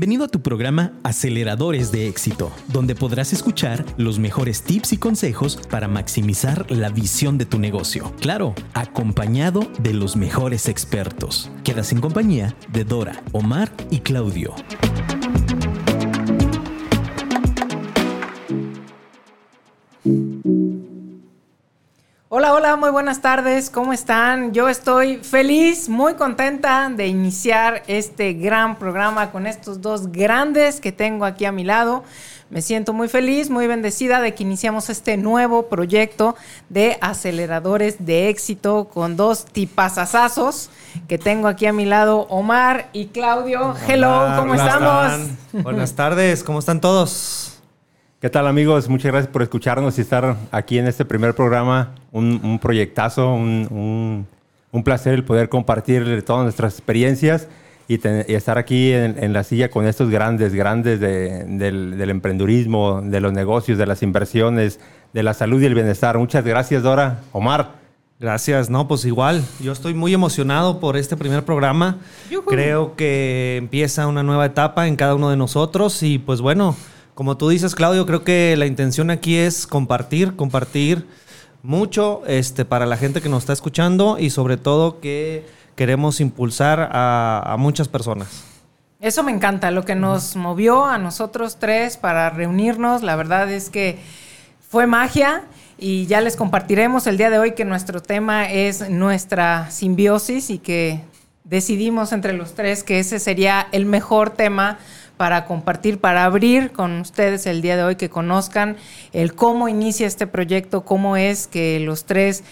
Bienvenido a tu programa Aceleradores de Éxito, donde podrás escuchar los mejores tips y consejos para maximizar la visión de tu negocio. Claro, acompañado de los mejores expertos. Quedas en compañía de Dora, Omar y Claudio. Hola, hola, muy buenas tardes, ¿cómo están? Yo estoy feliz, muy contenta de iniciar este gran programa con estos dos grandes que tengo aquí a mi lado. Me siento muy feliz, muy bendecida de que iniciamos este nuevo proyecto de aceleradores de éxito con dos tipazazazos que tengo aquí a mi lado, Omar y Claudio. Hello, ¿cómo estamos? Buenas tardes, ¿cómo están todos? ¿Qué tal amigos? Muchas gracias por escucharnos y estar aquí en este primer programa. Un, proyectazo, un, placer el poder compartir todas nuestras experiencias y, estar aquí en, la silla con estos grandes, grandes del, del emprendurismo, de los negocios, de las inversiones, de la salud y el bienestar. Muchas gracias Dora. Omar. Gracias, no, pues igual, yo estoy muy emocionado por este primer programa. Creo que empieza una nueva etapa en cada uno de nosotros y pues bueno, como tú dices, Claudio, creo que la intención aquí es compartir, compartir mucho este, para la gente que nos está escuchando y sobre todo que queremos impulsar a, muchas personas. Eso me encanta, lo que nos movió a nosotros tres para reunirnos, la verdad es que fue magia y ya les compartiremos el día de hoy que nuestro tema es nuestra simbiosis y que decidimos entre los tres que ese sería el mejor tema para compartir, para abrir con ustedes el día de hoy, que conozcan el cómo inicia este proyecto, cómo es que los tres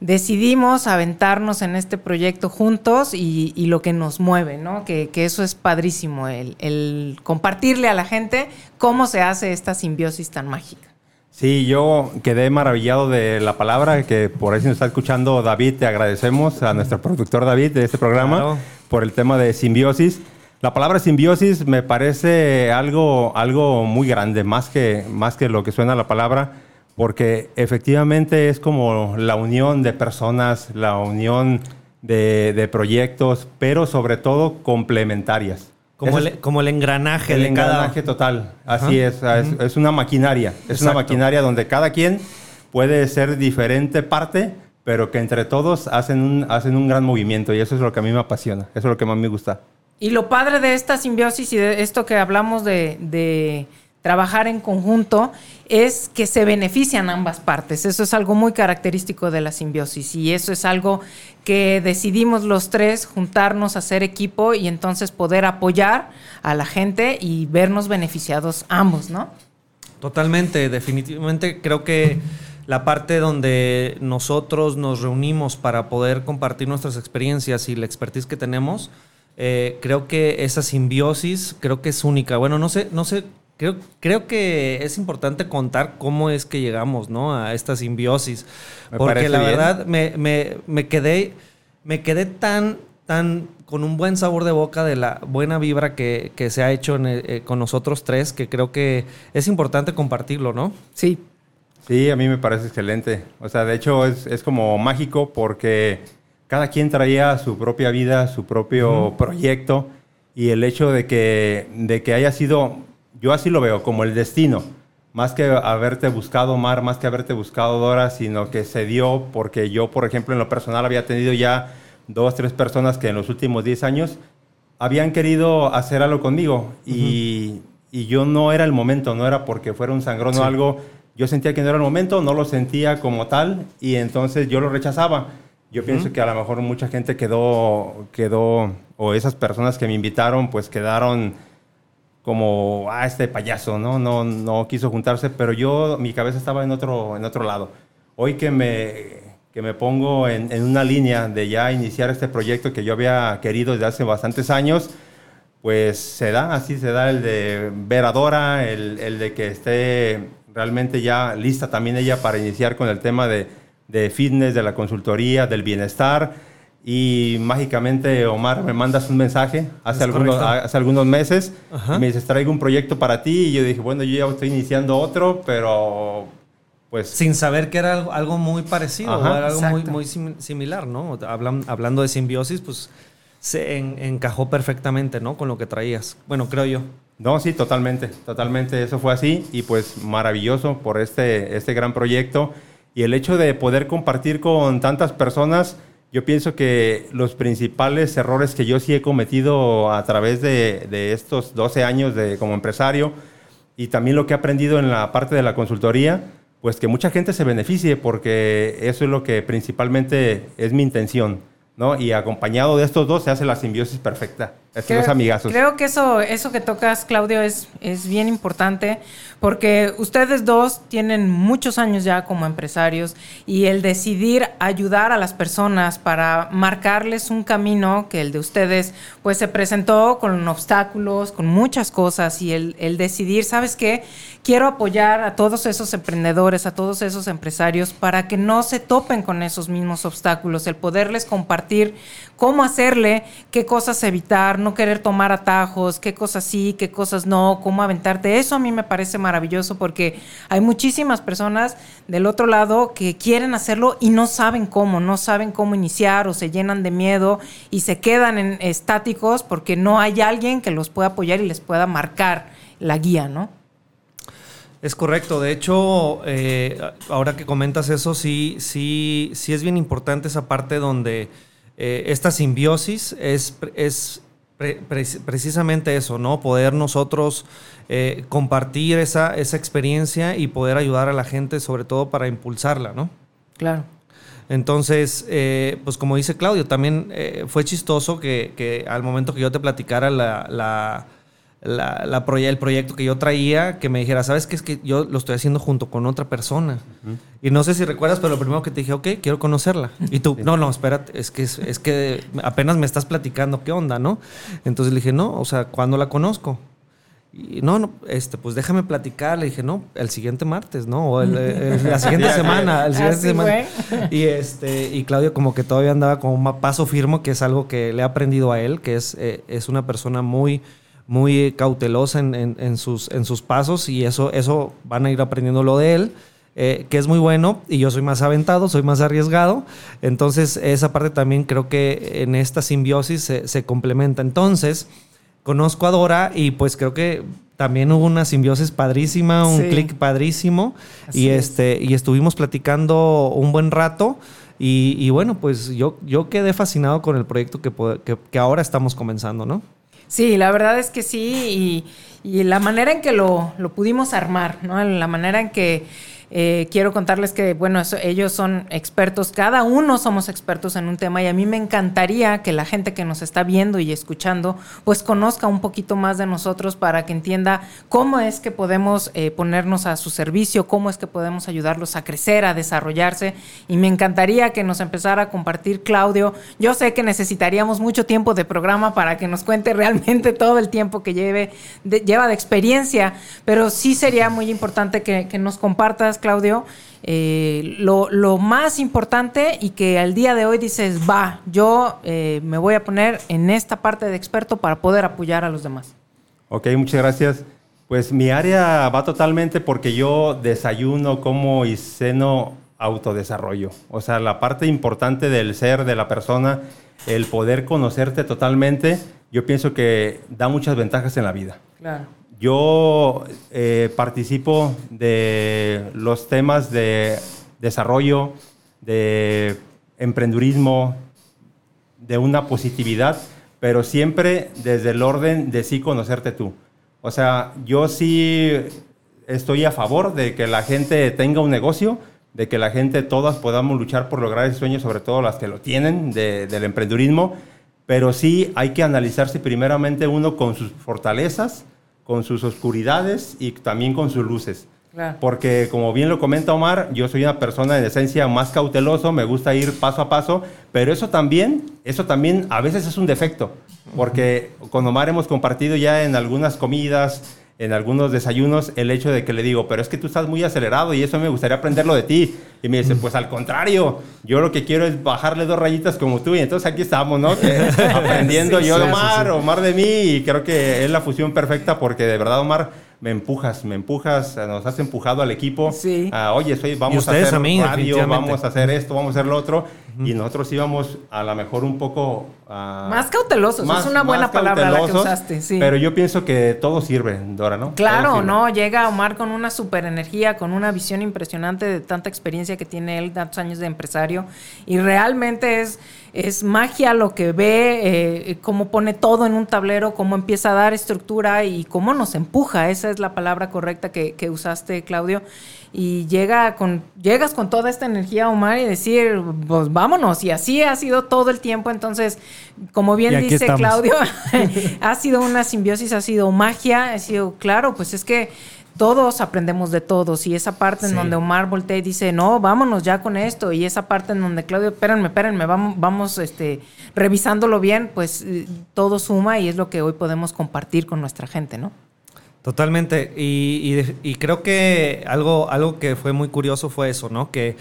decidimos aventarnos en este proyecto juntos y, lo que nos mueve, ¿no? Que, eso es padrísimo, el, el, compartirle a la gente cómo se hace esta simbiosis tan mágica. Sí, yo quedé maravillado de la palabra, que por ahí si nos está escuchando David, te agradecemos a nuestro productor David de este programa por el tema de simbiosis. La palabra simbiosis me parece algo, algo muy grande, más que, más que lo que suena la palabra, porque efectivamente es como la unión de personas, la unión de, proyectos, pero sobre todo complementarias. Como, el, como el engranaje el engranaje total, así es, es, una maquinaria, es una maquinaria donde cada quien puede ser diferente parte, pero que entre todos hacen un, hacen un gran movimiento y eso es lo que a mí me apasiona, eso es lo que más me gusta. Y lo padre de esta simbiosis y de esto que hablamos de, trabajar en conjunto es que se benefician ambas partes. Eso es algo muy característico de la simbiosis y eso es algo que decidimos los tres juntarnos, hacer equipo y entonces poder apoyar a la gente y vernos beneficiados ambos, ¿no? Totalmente, definitivamente creo que la parte donde nosotros nos reunimos para poder compartir nuestras experiencias y la expertise que tenemos, eh, creo que esa simbiosis creo que es única. Bueno, no sé, no sé, creo, creo que es importante contar cómo es que llegamos, ¿no? A esta simbiosis. porque la verdad me, me, quedé, me quedé tan, tan con un buen sabor de boca de la buena vibra que, se ha hecho eh, con nosotros tres, que creo que es importante compartirlo, ¿no? Sí. Sí, a mí me parece excelente. O sea, de hecho es, es como mágico porque cada quien traía su propia vida, su propio proyecto y el hecho de que, de que haya sido, yo así lo veo, como el destino, más que haberte buscado Mar, más que haberte buscado Dora, sino que se dio porque yo, por ejemplo, en lo personal había tenido ya dos, tres personas que en los últimos 10 años habían querido hacer algo conmigo. Y, y, yo no era el momento, no era porque fuera un sangrón o algo, yo sentía que no era el momento, no lo sentía como tal y entonces yo lo rechazaba. Yo pienso que a lo mejor mucha gente quedó, quedó, o esas personas que me invitaron, pues quedaron como, ah, este payaso, ¿no? No, no quiso juntarse, pero yo, mi cabeza estaba en otro, en otro lado. Hoy que me, que me pongo en, en una línea de ya iniciar este proyecto que yo había querido desde hace bastantes años, pues se da, así se da el de ver a Dora, el, el de que esté realmente ya lista también ella para iniciar con el tema de de fitness, de la consultoría, del bienestar. Y mágicamente, Omar, me mandas un mensaje hace, algunos, hace algunos meses. me dices, traigo un proyecto para ti. Y yo dije, bueno, yo ya estoy iniciando otro, pero pues... Sin saber que era algo, muy parecido, algo muy, muy, similar, ¿no? Hablan, hablando de simbiosis, pues se encajó perfectamente, ¿no? Con lo que traías. Bueno, creo yo. No, sí, totalmente, totalmente. Eso fue así y pues maravilloso por este, este gran proyecto. Y el hecho de poder compartir con tantas personas, yo pienso que los principales errores que yo sí he cometido a través de, estos 12 años de, como empresario y también lo que he aprendido en la parte de la consultoría, pues que mucha gente se beneficie porque eso es lo que principalmente es mi intención ¿no? Y acompañado de estos dos se hace la simbiosis perfecta. Creo, amigazos. Creo que eso, eso que tocas, Claudio, es, es bien importante porque ustedes dos tienen muchos años ya como empresarios y el decidir ayudar a las personas para marcarles un camino que el de ustedes pues se presentó con obstáculos, con muchas cosas y el, el decidir, ¿sabes qué? Quiero apoyar a todos esos emprendedores, a todos esos empresarios para que no se topen con esos mismos obstáculos, el poderles compartir cómo hacerle, qué cosas evitar, no querer tomar atajos, qué cosas sí, qué cosas no, cómo aventarte. Eso a mí me parece maravilloso porque hay muchísimas personas del otro lado que quieren hacerlo y no saben cómo, no saben cómo iniciar o se llenan de miedo y se quedan en estáticos porque no hay alguien que los pueda apoyar y les pueda marcar la guía, ¿no? Es correcto. De hecho, eh, ahora que comentas eso, sí, sí, sí es bien importante esa parte donde eh, esta simbiosis es, es precisamente eso, ¿no? Poder nosotros eh, compartir esa, esa experiencia y poder ayudar a la gente, sobre todo para impulsarla, ¿no? Claro. Entonces, eh, pues como dice Claudio, también fue chistoso que, que, al momento que yo te platicara la la, la el proyecto que yo traía, que me dijera, ¿sabes qué? Es que yo lo estoy haciendo junto con otra persona. Y no sé si recuerdas, pero lo primero que te dije, ok, quiero conocerla. Y tú, no, no, espérate, es que, es, que apenas me estás platicando qué onda, ¿no? Entonces le dije, no, o sea, ¿cuándo la conozco? Y no, no, este, pues déjame platicar. Le dije, no, el siguiente martes, ¿no? O la siguiente semana, el siguiente semana. Y este, y Claudio como que todavía andaba como un paso firme, que es algo que le he aprendido a él, que es, eh, es una persona muy, muy cautelosa en, sus, en sus pasos y eso, eso van a ir aprendiendo lo de él. Eh, que es muy bueno y yo soy más aventado, soy más arriesgado. Entonces, esa parte también creo que en esta simbiosis se, complementa. Entonces, conozco a Dora y pues creo que también hubo una simbiosis padrísima, un clic padrísimo y, este, y estuvimos platicando un buen rato. Y, bueno, pues yo, yo quedé fascinado con el proyecto que, que, que ahora estamos comenzando, ¿no? Sí, la verdad es que sí, y, la manera en que lo, lo, pudimos armar, ¿no? La manera en que eh, quiero contarles que, bueno, ellos son expertos, cada uno somos expertos en un tema y a mí me encantaría que la gente que nos está viendo y escuchando, pues conozca un poquito más de nosotros para que entienda cómo es que podemos eh, ponernos a su servicio, cómo es que podemos ayudarlos a crecer, a desarrollarse. Y me encantaría que nos empezara a compartir Claudio. Yo sé que necesitaríamos mucho tiempo de programa para que nos cuente realmente todo el tiempo que lleve, lleva de experiencia, pero sí sería muy importante que nos compartas Claudio, eh, lo, más importante y que al día de hoy dices, va, yo eh, me voy a poner en esta parte de experto para poder apoyar a los demás. Ok, muchas gracias. Pues mi área va totalmente porque yo desayuno, como y ceno autodesarrollo. O sea, la parte importante del ser de la persona, el poder conocerte totalmente, yo pienso que da muchas ventajas en la vida. Claro. Yo eh, participo de los temas de desarrollo, de emprendurismo, de una positividad, pero siempre desde el orden de sí conocerte tú. O sea, yo sí estoy a favor de que la gente tenga un negocio, de que la gente todas podamos luchar por lograr ese sueño, sobre todo las que lo tienen del emprendurismo, pero sí hay que analizarse primeramente uno con sus fortalezas, con sus oscuridades y también con sus luces. Porque como bien lo comenta Omar, yo soy una persona en esencia más cauteloso, me gusta ir paso a paso, pero eso también, eso también a veces es un defecto, porque con Omar hemos compartido ya en algunas comidas, en algunos desayunos el hecho de que le digo, pero es que tú estás muy acelerado y eso me gustaría aprenderlo de ti. Y me dice, pues al contrario, yo lo que quiero es bajarle dos rayitas como tú. Y entonces aquí estamos, ¿no? aprendiendo yo de Omar, Omar de mí. Y creo que es la fusión perfecta porque de verdad Omar me empujas, me empujas, nos has empujado al equipo. Sí. a, Oye, soy, vamos a hacer a mí, radio, vamos a hacer esto, vamos a hacer lo otro. Y nosotros íbamos a lo mejor un poco... ah, Más cautelosos, es una buena palabra la que usaste, sí. Pero yo pienso que todo sirve, Dora, ¿no? Claro, sirve. no, llega Omar con una super energía, con una visión impresionante de tanta experiencia que tiene él, tantos años de empresario, y realmente es, es magia lo que ve, eh, cómo pone todo en un tablero, cómo empieza a dar estructura y cómo nos empuja, esa es la palabra correcta que, que usaste, Claudio. Y llega con, llegas con toda esta energía, Omar, y decir, pues vámonos. Y así ha sido todo el tiempo. Entonces, como bien dice estamos. Claudio, ha sido una simbiosis, ha sido magia, ha sido, claro, pues es que todos aprendemos de todos y esa parte en donde Omar voltea y dice, no, vámonos ya con esto y esa parte en donde Claudio, espérenme, espérenme, vamos, vamos este, revisándolo bien, pues eh, todo suma y es lo que hoy podemos compartir con nuestra gente, ¿no? Totalmente. Y, y de- y creo que algo, algo que fue muy curioso fue eso, ¿no? Que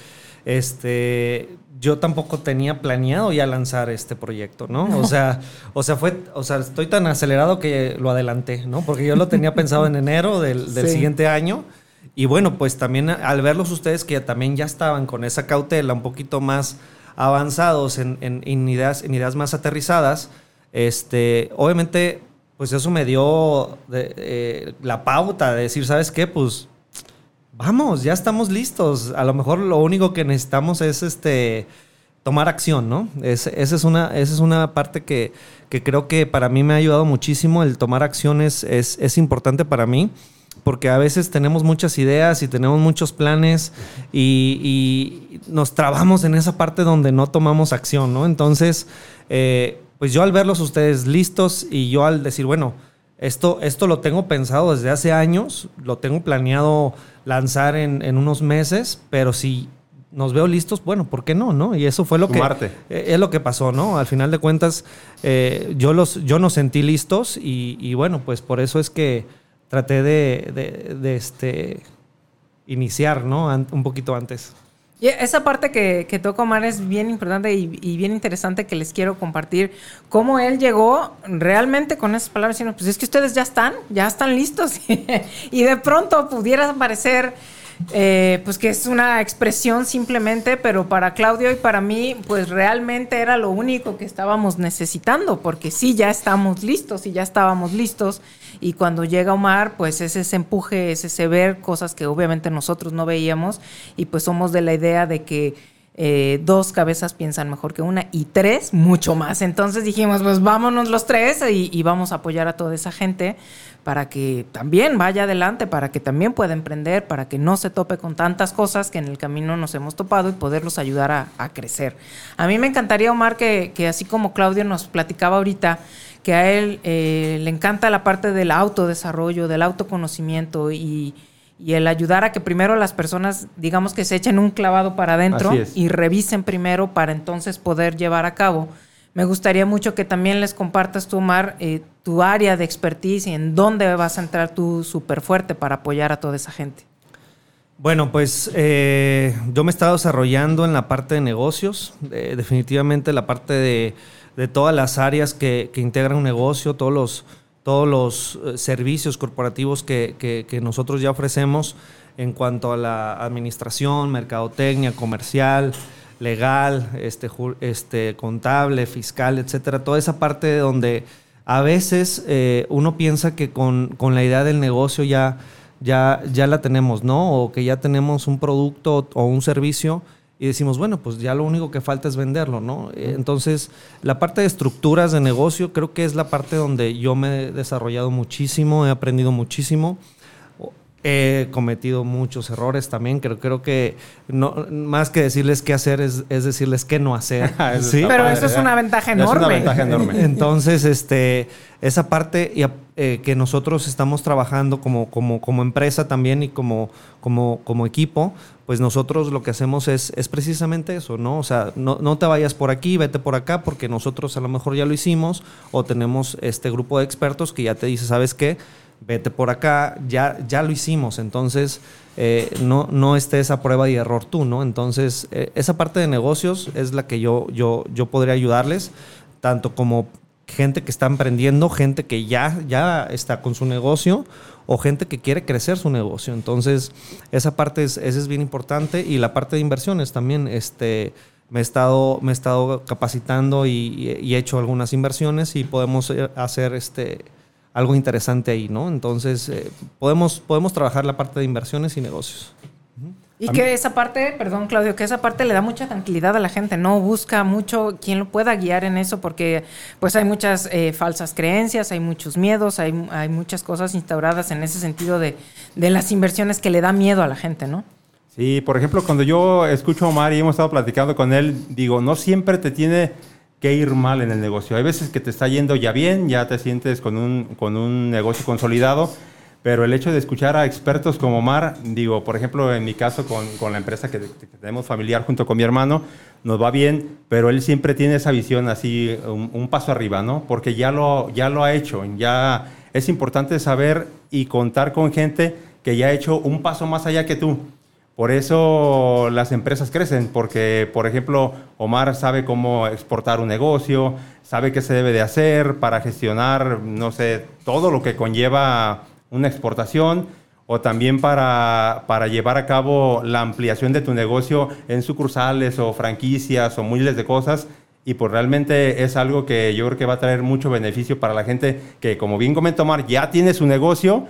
este yo tampoco tenía planeado ya lanzar este proyecto, ¿no? O sea, o sea, fue, o sea, estoy tan acelerado que lo adelanté, ¿no? Porque yo lo tenía pensado en enero del, del Sí. siguiente año. Y bueno, pues también al verlos ustedes que también ya estaban con esa cautela un poquito más avanzados en, en- en ideas, en ideas más aterrizadas, este, obviamente, pues eso me dio de- eh, la pauta de decir, ¿sabes qué? Pues vamos, ya estamos listos. A lo mejor lo único que necesitamos es este tomar acción, ¿no? Es- esa, es una, esa es una parte que, que creo que para mí me ha ayudado muchísimo. El tomar acciones es, es importante para mí. Porque a veces tenemos muchas ideas y tenemos muchos planes y, nos trabamos en esa parte donde no tomamos acción, ¿no? Entonces, eh, pues yo al verlos ustedes listos y yo al decir, bueno, esto, esto lo tengo pensado desde hace años, lo tengo planeado lanzar en, en unos meses, pero si nos veo listos, bueno, ¿por qué no? no? Y eso fue lo Sumarte. que eh, es lo que pasó, ¿no? Al final de cuentas, eh, yo los, yo nos sentí listos y, y bueno, pues por eso es que traté de, de- de, este iniciar, ¿no? Un poquito antes. Y esa parte que, toca Omar es bien importante y, y bien interesante que les quiero compartir. Cómo él llegó realmente con esas palabras diciendo, pues es que ustedes ya están, ya están listos. y de pronto pudiera parecer, eh, pues que es una expresión simplemente, pero para Claudio y para mí, pues realmente era lo único que estábamos necesitando, porque sí, ya estamos listos y ya estábamos listos. Y cuando llega Omar, pues es ese empuje, es ese ver cosas que obviamente nosotros no veíamos y pues somos de la idea de que eh, dos cabezas piensan mejor que una y tres mucho más. Entonces dijimos, pues vámonos los tres y, vamos a apoyar a toda esa gente para que también vaya adelante, para que también pueda emprender, para que no se tope con tantas cosas que en el camino nos hemos topado y poderlos ayudar a, a crecer. A mí me encantaría, Omar, que, que así como Claudio nos platicaba ahorita, que a él eh, le encanta la parte del autodesarrollo, del autoconocimiento y, y el ayudar a que primero las personas, digamos que se echen un clavado para adentro y revisen primero para entonces poder llevar a cabo. Me gustaría mucho que también les compartas tú, Omar, eh, tu área de expertise y en dónde vas a entrar tú súper fuerte para apoyar a toda esa gente. Bueno, pues eh, yo me he estado desarrollando en la parte de negocios, eh, definitivamente la parte de, de todas las áreas que, que integran un negocio, todos los, todos los eh, servicios corporativos que, que- que nosotros ya ofrecemos en cuanto a la administración, mercadotecnia, comercial, legal, este, este, contable, fiscal, etcétera, toda esa parte donde a veces eh, uno piensa que con, con la idea del negocio ya, ya, ya la tenemos, ¿no? O que ya tenemos un producto o un servicio y decimos, bueno, pues ya lo único que falta es venderlo, ¿no? Entonces, la parte de estructuras de negocio creo que es la parte donde yo me he desarrollado muchísimo, he aprendido muchísimo. He cometido muchos errores también. Creo, creo que no, más que decirles qué hacer es, es decirles qué no hacer. Eso ¿sí? Pero padre, eso es una ventaja Es una enorme. ventaja enorme. Entonces, este, esa parte y, eh, que nosotros estamos trabajando como, como, como empresa también y como, como, como equipo, pues nosotros lo que hacemos es, es precisamente eso, ¿no? O sea, no, no te vayas por aquí, vete por acá, porque nosotros a lo mejor ya lo hicimos o tenemos este grupo de expertos que ya te dice, ¿sabes qué? Vete por acá, ya, ya lo hicimos, entonces eh, no, no estés a prueba y error tú, ¿no? Entonces, eh, esa parte de negocios es la que yo, yo, yo podría ayudarles, tanto como gente que está emprendiendo, gente que ya, ya está con su negocio o gente que quiere crecer su negocio. Entonces, esa parte es, esa es bien importante y la parte de inversiones también. Este, me he estado, me estado capacitando y, he hecho algunas inversiones y podemos eh, hacer este, algo interesante ahí, ¿no? Entonces, eh, podemos, podemos trabajar la parte de inversiones y negocios. Y que esa parte, perdón Claudio, que esa parte le da mucha tranquilidad a la gente, no busca mucho quien lo pueda guiar en eso porque pues hay muchas eh, falsas creencias, hay muchos miedos, hay, hay, muchas cosas instauradas en ese sentido de, de, las inversiones que le da miedo a la gente, ¿no? Sí, por ejemplo, cuando yo escucho a Omar y hemos estado platicando con él, digo, no siempre te tiene que ir mal en el negocio. Hay veces que te está yendo ya bien, ya te sientes con un, con un negocio consolidado pero el hecho de escuchar a expertos como Omar, digo, por ejemplo, en mi caso con, con la empresa que, tenemos familiar junto con mi hermano, nos va bien, pero él siempre tiene esa visión así, un, paso arriba, ¿no? Porque ya lo, ya lo ha hecho, ya es importante saber y contar con gente que ya ha hecho un paso más allá que tú. Por eso las empresas crecen, porque, por ejemplo, Omar sabe cómo exportar un negocio, sabe qué se debe de hacer para gestionar, no sé, todo lo que conlleva una exportación o también para, para, llevar a cabo la ampliación de tu negocio en sucursales o franquicias o miles de cosas. Y pues realmente es algo que yo creo que va a traer mucho beneficio para la gente que, como bien comentó Mar, ya tiene su negocio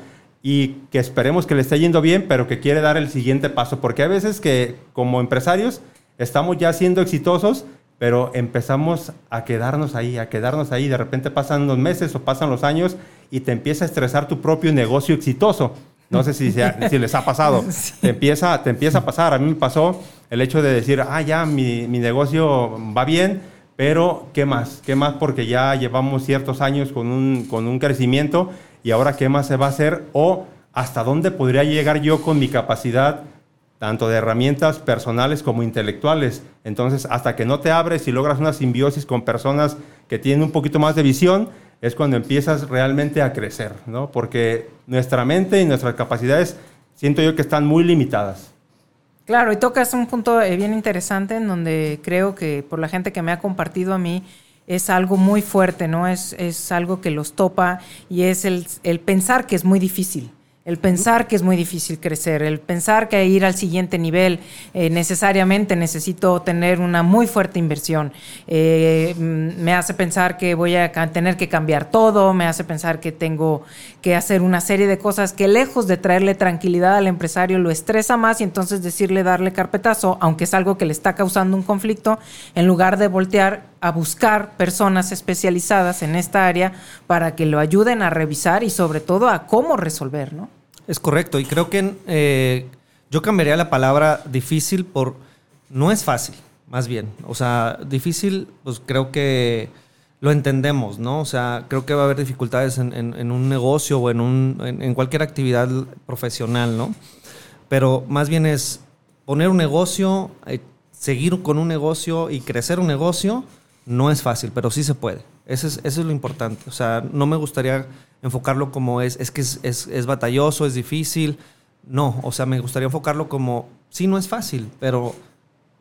y que esperemos que le esté yendo bien, pero que quiere dar el siguiente paso. Porque a veces que como empresarios estamos ya siendo exitosos, pero empezamos a quedarnos ahí, a quedarnos ahí. De repente pasan los meses o pasan los años y te empieza a estresar tu propio negocio exitoso. No sé si, si les ha pasado. Te, empieza, te empieza a pasar. A mí me pasó el hecho de decir, ah, ya, mi, mi, negocio va bien, pero ¿qué más? ¿Qué más? Porque ya llevamos ciertos años con un, con un crecimiento y ahora ¿qué más se va a hacer? O hasta dónde podría llegar yo con mi capacidad tanto de herramientas personales como intelectuales. Entonces, hasta que no te abres y logras una simbiosis con personas que tienen un poquito más de visión, es cuando empiezas realmente a crecer, ¿no? Porque nuestra mente y nuestras capacidades siento yo que están muy limitadas. Claro, y tocas un punto eh, bien interesante en donde creo que por la gente que me ha compartido a mí es algo muy fuerte, ¿no? Es, es algo que los topa y es el, el pensar que es muy difícil el pensar que es muy difícil crecer, el pensar que ir al siguiente nivel eh, necesariamente necesito tener una muy fuerte inversión. Eh, mm, me hace pensar que voy a tener que cambiar todo, me hace pensar que tengo que hacer una serie de cosas que lejos de traerle tranquilidad al empresario lo estresa más y entonces decirle darle carpetazo, aunque es algo que le está causando un conflicto, en lugar de voltear a buscar personas especializadas en esta área para que lo ayuden a revisar y sobre todo a cómo resolver, ¿no? Es correcto, y creo que eh, yo cambiaría la palabra difícil por no es fácil, más bien. O sea, difícil, pues creo que lo entendemos, ¿no? O sea, creo que va a haber dificultades en, un negocio o en, un, en, cualquier actividad profesional, ¿no? Pero más bien es poner un negocio, eh, seguir con un negocio y crecer un negocio, no es fácil, pero sí se puede. Eso es, eso es lo importante. O sea, no me gustaría enfocarlo como es, es que es, es, batalloso, es difícil. No, o sea, me gustaría enfocarlo como, sí, no es fácil, pero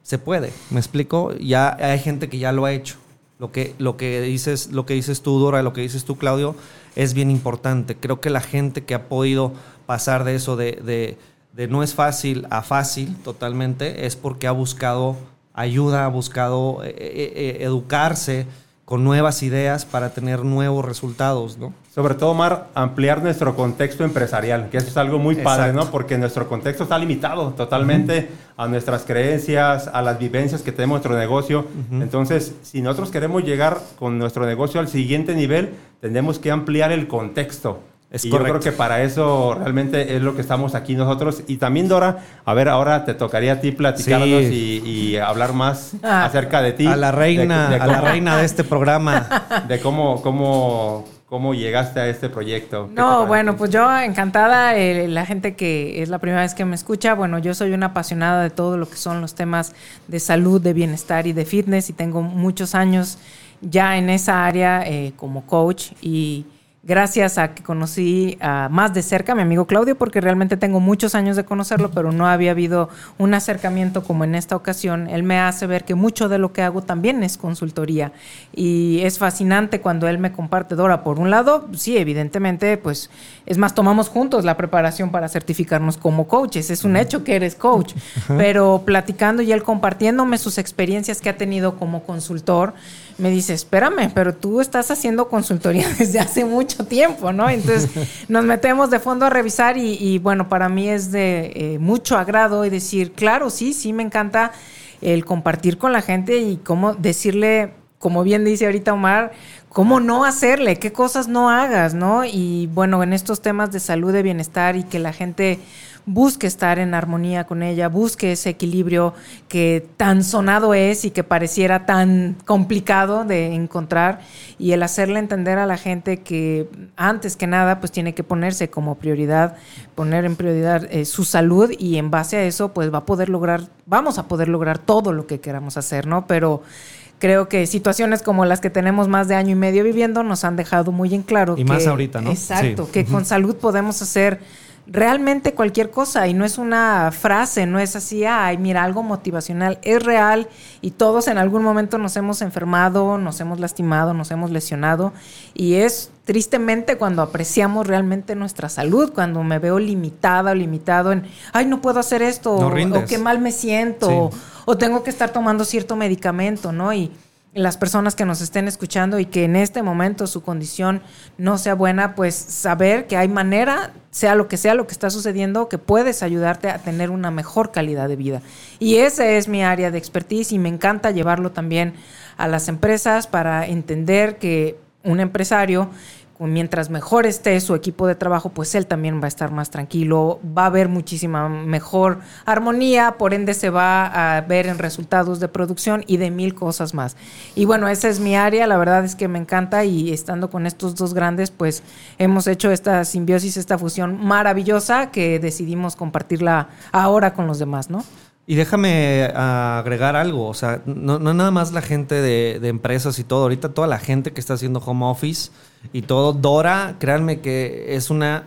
se puede. ¿Me explico? Ya hay gente que ya lo ha hecho. Lo que, lo que, dices, lo que dices tú, Dora, lo que dices tú, Claudio, es bien importante. Creo que la gente que ha podido pasar de eso de, de, no es fácil a fácil totalmente es porque ha buscado ayuda, ha buscado eh, eh, eh, educarse, con nuevas ideas para tener nuevos resultados, ¿no? Sobre todo, Mar, ampliar nuestro contexto empresarial, que eso es algo muy padre, ¿no? Porque nuestro contexto está limitado totalmente a nuestras creencias, a las vivencias que tenemos en nuestro negocio. Entonces, si nosotros queremos llegar con nuestro negocio al siguiente nivel, tenemos que ampliar el contexto y yo creo que para eso realmente es lo que estamos aquí nosotros. Y también, Dora, a ver, ahora te tocaría a ti platicarnos y, hablar más ah. acerca de ti. A la reina, de, a la reina de este programa. De cómo, cómo, cómo llegaste a este proyecto. No, bueno, pues yo encantada, eh, la gente que es la primera vez que me escucha, bueno, yo soy una apasionada de todo lo que son los temas de salud, de bienestar y de fitness y tengo muchos años ya en esa área eh, como coach y gracias a que conocí a más de cerca a mi amigo Claudio, porque realmente tengo muchos años de conocerlo, pero no había habido un acercamiento como en esta ocasión. Él me hace ver que mucho de lo que hago también es consultoría. Y es fascinante cuando él me comparte, Dora, por un lado, sí, evidentemente, pues es más, tomamos juntos la preparación para certificarnos como coaches. Es un hecho que eres coach, pero platicando y él compartiéndome sus experiencias que ha tenido como consultor, me dice, espérame, pero tú estás haciendo consultoría desde hace mucho tiempo, ¿no? Entonces nos metemos de fondo a revisar y, bueno, para mí es de eh, mucho agrado y decir, claro, sí, sí, me encanta el compartir con la gente y cómo decirle, como bien dice ahorita Omar, cómo no hacerle, qué cosas no hagas, ¿no? Y bueno, en estos temas de salud, de bienestar y que la gente busque estar en armonía con ella, busque ese equilibrio que tan sonado es y que pareciera tan complicado de encontrar y el hacerle entender a la gente que antes que nada pues tiene que ponerse como prioridad, poner en prioridad eh, su salud y en base a eso pues va a poder lograr, vamos a poder lograr todo lo que queramos hacer, ¿no? Pero creo que situaciones como las que tenemos más de año y medio viviendo nos han dejado muy en claro. Y más ahorita, ¿no? Exacto, que con salud podemos hacer realmente cualquier cosa y no es una frase, no es así, ay, mira, algo motivacional, es real y todos en algún momento nos hemos enfermado, nos hemos lastimado, nos hemos lesionado y es tristemente cuando apreciamos realmente nuestra salud, cuando me veo limitada o limitado en, ay, no puedo hacer esto, o, qué mal me siento, o, o tengo que estar tomando cierto medicamento, ¿no? Y las personas que nos estén escuchando y que en este momento su condición no sea buena, pues saber que hay manera, sea lo que sea lo que está sucediendo, que puedes ayudarte a tener una mejor calidad de vida. Y esa es mi área de expertise y me encanta llevarlo también a las empresas para entender que un empresario mientras mejor esté su equipo de trabajo, pues él también va a estar más tranquilo, va a haber muchísima mejor armonía, por ende se va a ver en resultados de producción y de mil cosas más. Y bueno, esa es mi área, la verdad es que me encanta y estando con estos dos grandes, pues hemos hecho esta simbiosis, esta fusión maravillosa que decidimos compartirla ahora con los demás, ¿no? Y déjame agregar algo, o sea, no, nada más la gente de, de, empresas y todo, ahorita toda la gente que está haciendo home office y todo, Dora, créanme que es una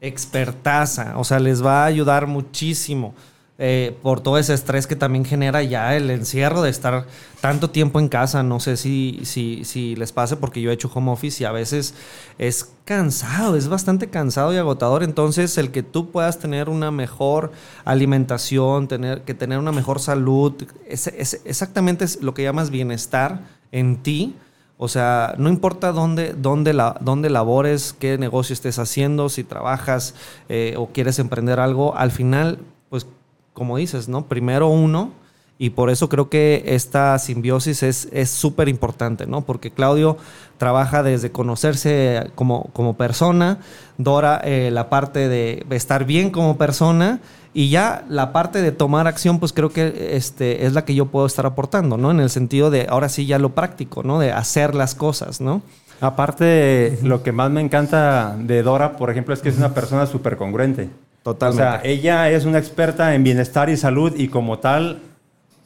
expertaza, o sea, les va a ayudar muchísimo. Eh, por todo ese estrés que también genera ya el encierro de estar tanto tiempo en casa. No sé si, si, si les pase porque yo he hecho home office y a veces es cansado, es bastante cansado y agotador. Entonces, el que tú puedas tener una mejor alimentación, tener, que tener una mejor salud, es, exactamente lo que llamas bienestar en ti. O sea, no importa dónde, dónde, la, dónde labores, qué negocio estés haciendo, si trabajas eh, o quieres emprender algo, al final, pues como dices, ¿no? Primero uno, y por eso creo que esta simbiosis es súper importante, ¿no? Porque Claudio trabaja desde conocerse como, como persona, Dora eh, la parte de estar bien como persona, y ya la parte de tomar acción, pues creo que este, es la que yo puedo estar aportando, ¿no? En el sentido de, ahora sí, ya lo práctico, ¿no? De hacer las cosas, ¿no? Aparte, lo que más me encanta de Dora, por ejemplo, es que es una persona súper congruente. Totalmente. O sea, ella es una experta en bienestar y salud y como tal,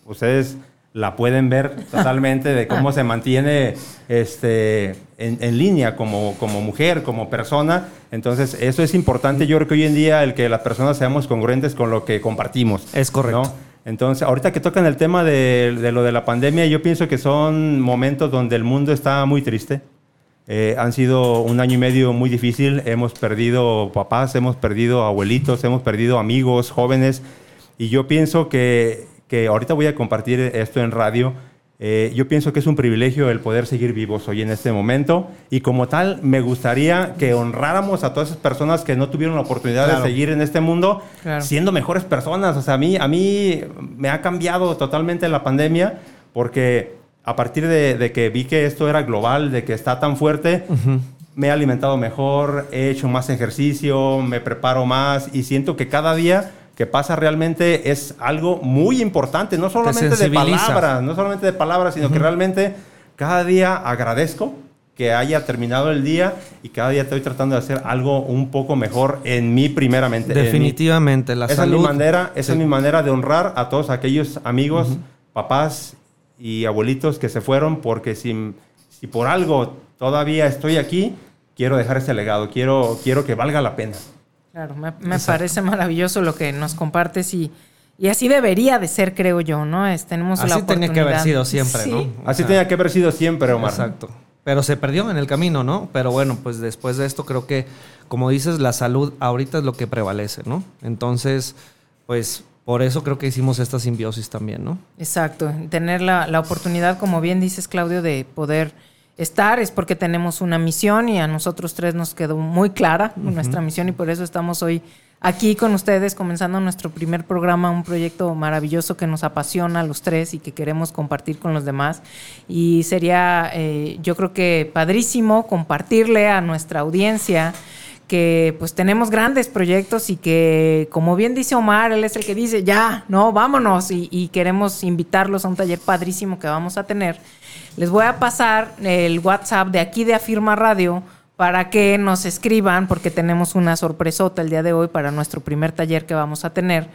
ustedes la pueden ver totalmente de cómo se mantiene este, en, línea como, como mujer, como persona. Entonces, eso es importante. Yo creo que hoy en día el que las personas seamos congruentes con lo que compartimos. Es correcto. Entonces, ahorita que tocan el tema de, de, lo de la pandemia, yo pienso que son momentos donde el mundo está muy triste. Eh, han sido un año y medio muy difícil. Hemos perdido papás, hemos perdido abuelitos, hemos perdido amigos, jóvenes. Y yo pienso que, que ahorita voy a compartir esto en radio. Eh, yo pienso que es un privilegio el poder seguir vivos hoy en este momento y como tal me gustaría que honráramos a todas esas personas que no tuvieron la oportunidad de seguir en este mundo siendo mejores personas. O sea, a mí, a mí me ha cambiado totalmente la pandemia porque a partir de, que vi que esto era global, de que está tan fuerte, me he alimentado mejor, he hecho más ejercicio, me preparo más y siento que cada día que pasa realmente es algo muy importante, no solamente de palabras, no solamente de palabras, sino que realmente cada día agradezco que haya terminado el día y cada día estoy tratando de hacer algo un poco mejor en mí primeramente. Definitivamente, la esa salud. Es mi manera, esa es mi manera de honrar a todos aquellos amigos, papás y abuelitos que se fueron porque si, si por algo todavía estoy aquí, quiero dejar ese legado, quiero, quiero que valga la pena. Claro, me, me parece maravilloso lo que nos compartes y, y así debería de ser, creo yo, ¿no? Es, tenemos Así la tenía que haber oportunidad. sido siempre, Sí. ¿no? O Así sea, tenía que haber sido siempre, Omar. Exacto. Pero se perdió en el camino, ¿no? Pero bueno, pues después de esto creo que, como dices, la salud ahorita es lo que prevalece, ¿no? Entonces, pues por eso creo que hicimos esta simbiosis también, ¿no? Exacto, tener la, la oportunidad, como bien dices Claudio, de poder estar es porque tenemos una misión y a nosotros tres nos quedó muy clara nuestra misión y por eso estamos hoy aquí con ustedes comenzando nuestro primer programa, un proyecto maravilloso que nos apasiona a los tres y que queremos compartir con los demás. Y sería, eh, yo creo que padrísimo compartirle a nuestra audiencia que pues tenemos grandes proyectos y que, como bien dice Omar, él es el que dice, ya, no, vámonos y, y queremos invitarlos a un taller padrísimo que vamos a tener. Les voy a pasar el WhatsApp de aquí de Afirma Radio para que nos escriban, porque tenemos una sorpresota el día de hoy para nuestro primer taller que vamos a tener.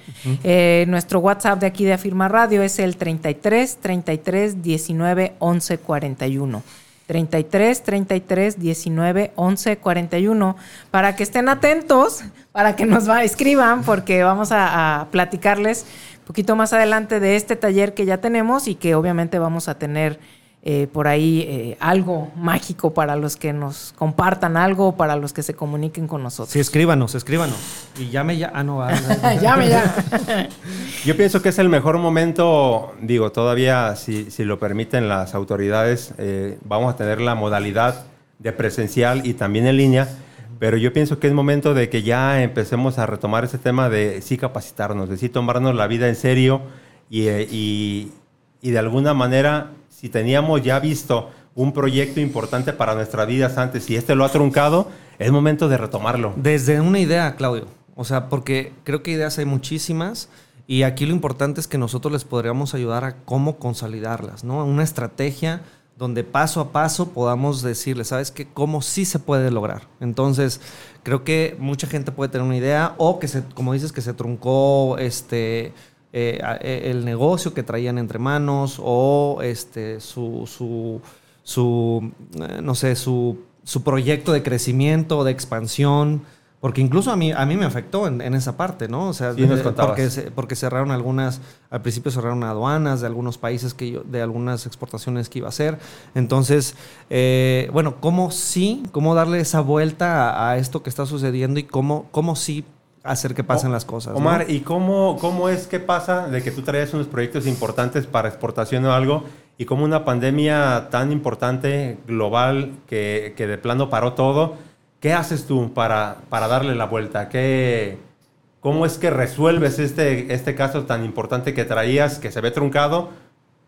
Eh, nuestro WhatsApp de aquí de Afirma Radio es el 33 33 19 11 41. 33 33 19 11 41 para que estén atentos, para que nos va, escriban, porque vamos a, a platicarles un poquito más adelante de este taller que ya tenemos y que obviamente vamos a tener eh, por ahí eh, algo mágico para los que nos compartan algo, para los que se comuniquen con nosotros. Sí, escríbanos, escríbanos. Y llame ya. Ah, no, ah, Llame ya. Yo pienso que es el mejor momento, digo, todavía si, si lo permiten las autoridades, eh, vamos a tener la modalidad de presencial y también en línea, pero yo pienso que es momento de que ya empecemos a retomar ese tema de sí capacitarnos, de sí tomarnos la vida en serio y, y- y de alguna manera, si teníamos ya visto un proyecto importante para nuestras vidas antes y este lo ha truncado, es momento de retomarlo. Desde una idea, Claudio. O sea, porque creo que ideas hay muchísimas y aquí lo importante es que nosotros les podríamos ayudar a cómo consolidarlas, ¿no? Una estrategia donde paso a paso podamos decirles, ¿sabes qué? Cómo sí se puede lograr. Entonces, creo que mucha gente puede tener una idea o que, se, como dices, que se truncó este, eh, eh, el negocio que traían entre manos o este, su, su, su eh, no sé, su, su proyecto de crecimiento de expansión. Porque incluso a mí, a mí me afectó en, en esa parte, ¿no? O sea, Sí, nos porque, porque cerraron algunas, al principio cerraron aduanas de algunos países, que yo- de algunas exportaciones que iba a hacer. Entonces, eh, bueno, ¿cómo sí, cómo darle esa vuelta a, a esto que está sucediendo y cómo, cómo sí hacer que pasen O- las cosas? ¿no? Omar, ¿y cómo, cómo es que pasa de que tú traías unos proyectos importantes para exportación o algo y como una pandemia tan importante, global, que, que de plano paró todo? ¿Qué haces tú para, para darle la vuelta? ¿Qué, ¿Cómo es que resuelves este, este caso tan importante que traías, que se ve truncado?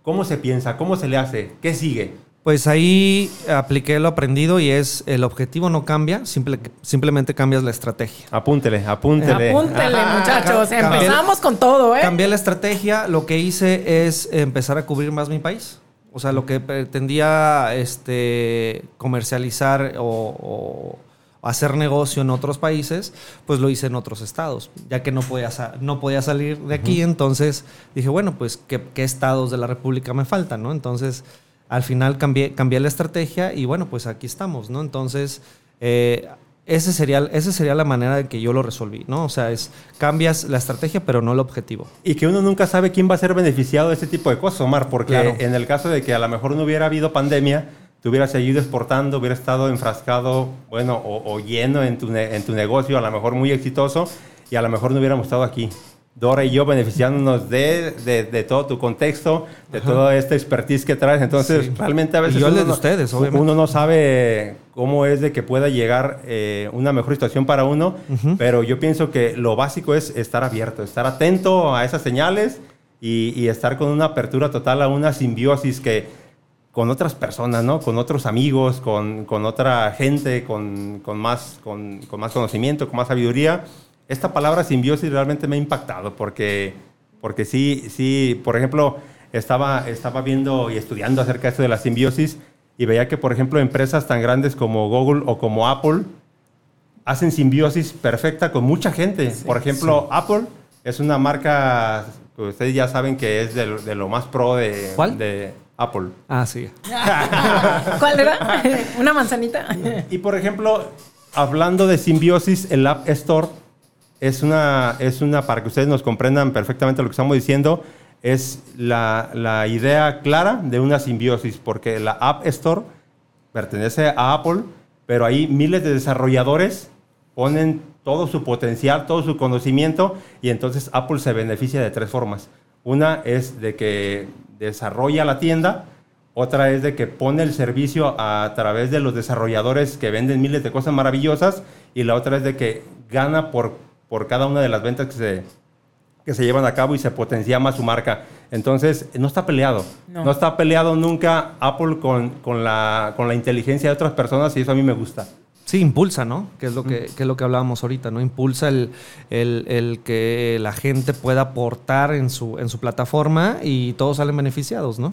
¿Cómo se piensa? ¿Cómo se le hace? ¿Qué sigue? Pues ahí apliqué lo aprendido y es el objetivo no cambia, simple- simplemente cambias la estrategia. Apúntele, apúntele. Apúntenle, Ajá, muchachos. Empezamos con todo, ¿eh? Cambié la estrategia, lo que hice es empezar a cubrir más mi país. O sea, lo que pretendía este, comercializar o, o hacer negocio en otros países, pues lo hice en otros estados, ya que no podía, sa- no podía salir de aquí, entonces dije, bueno, pues ¿qué, qué estados de la República me faltan, ¿no? Entonces, al final cambié, cambié la estrategia y bueno, pues aquí estamos, ¿no? Entonces, eh, ese sería, esa sería la manera de que yo lo resolví, ¿no? O sea, es cambias la estrategia, pero no el objetivo. Y que uno nunca sabe quién va a ser beneficiado de este tipo de cosas, Omar, porque Claro. en el caso de que a lo mejor no hubiera habido pandemia, tú hubieras seguido exportando, hubieras estado enfrascado, bueno, o, o lleno en tu, en tu negocio, a lo mejor muy exitoso, y a lo mejor no hubiéramos estado aquí. Dora y yo beneficiándonos de, de, de todo tu contexto, de toda esta expertise que traes. Entonces, Sí. realmente a veces yo uno de no- ustedes, obviamente. uno no sabe cómo es de que pueda llegar eh, una mejor situación para uno, pero yo pienso que lo básico es estar abierto, estar atento a esas señales y, y estar con una apertura total a una simbiosis que con otras personas, ¿no? Con otros amigos, con, con otra gente, con, con más, con, con más conocimiento, con más sabiduría. Esta palabra simbiosis realmente me ha impactado porque, porque sí, sí, por ejemplo, estaba, estaba viendo y estudiando acerca de esto de la simbiosis y veía que, por ejemplo, empresas tan grandes como Google o como Apple hacen simbiosis perfecta con mucha gente. por ejemplo, Apple es una marca que ustedes ya saben que es de, lo- de lo más pro de, ¿Cuál? de Apple. Ah, sí. ¿Cuál era? ¿Una manzanita? Y por ejemplo, hablando de simbiosis, el App Store es una, es una, para que ustedes nos comprendan perfectamente lo que estamos diciendo, es la, la idea clara de una simbiosis, porque la App Store pertenece a Apple, pero ahí miles de desarrolladores ponen todo su potencial, todo su conocimiento, y entonces Apple se beneficia de tres formas. Una es de que desarrolla la tienda, otra es de que pone el servicio a través de los desarrolladores que venden miles de cosas maravillosas, y la otra es de que gana por, por cada una de las ventas que se, que se llevan a cabo y se potencia más su marca. Entonces, no está peleado. No. No, está peleado nunca Apple con, con, la, con la inteligencia de otras personas y eso a mí me gusta. Sí, impulsa, ¿no? Que es lo que, que es lo que hablábamos ahorita, ¿no? Impulsa el, el- el que la gente pueda aportar en su, en su plataforma y todos salen beneficiados, ¿no?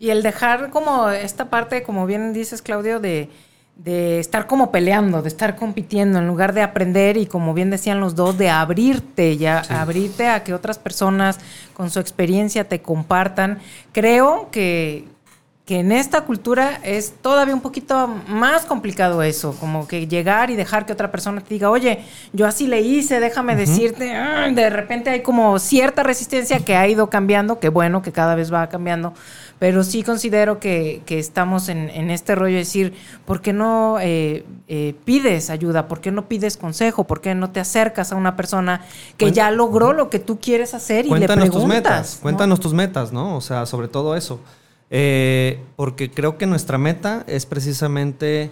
Y el dejar como esta parte, como bien dices, Claudio, de, de estar como peleando, de estar compitiendo, en lugar de aprender y como bien decían los dos, de abrirte, ya abrirte a que otras personas con su experiencia te compartan. Creo que, que en esta cultura es todavía un poquito más complicado eso, como que llegar y dejar que otra persona te diga, oye, yo así le hice, déjame decirte, "Ah", de repente hay como cierta resistencia que ha ido cambiando, que bueno, que cada vez va cambiando, pero sí considero que, que estamos en, en este rollo de decir, ¿por qué no eh, eh, pides ayuda? ¿Por qué no pides consejo? ¿Por qué no te acercas a una persona que ya logró lo que tú quieres hacer y le Cuéntanos preguntas? tus metas, ¿no? cuéntanos tus metas, ¿no? O sea, sobre todo eso. Eh, porque creo que nuestra meta es precisamente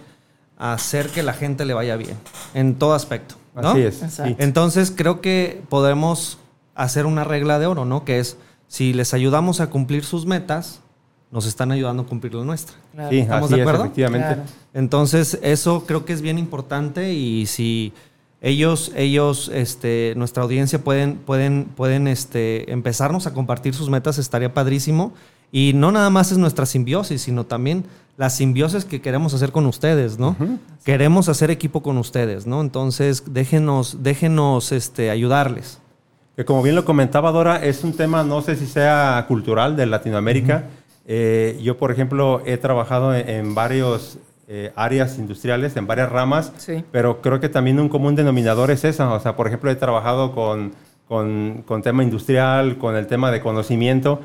hacer que la gente le vaya bien, en todo aspecto. ¿no? Así es. Exacto. sí. Entonces creo que podemos hacer una regla de oro, ¿no? Que es, si les ayudamos a cumplir sus metas, nos están ayudando a cumplir la nuestra. Claro. Sí, ¿Estamos así de es, acuerdo? efectivamente. Claro. Entonces, eso creo que es bien importante y si ellos, ellos, este, nuestra audiencia pueden, pueden, pueden este, empezarnos a compartir sus metas, estaría padrísimo. Y no nada más es nuestra simbiosis, sino también la simbiosis que queremos hacer con ustedes, ¿no? Queremos hacer equipo con ustedes, ¿no? Entonces, déjenos, déjenos este, ayudarles. Que como bien lo comentaba Dora, es un tema, no sé si sea cultural de Latinoamérica. Eh, yo, por ejemplo, he trabajado en, en varios eh, áreas industriales, en varias ramas, Sí. pero creo que también un común denominador es esa. O sea, por ejemplo, he trabajado con, con, con tema industrial, con el tema de conocimiento.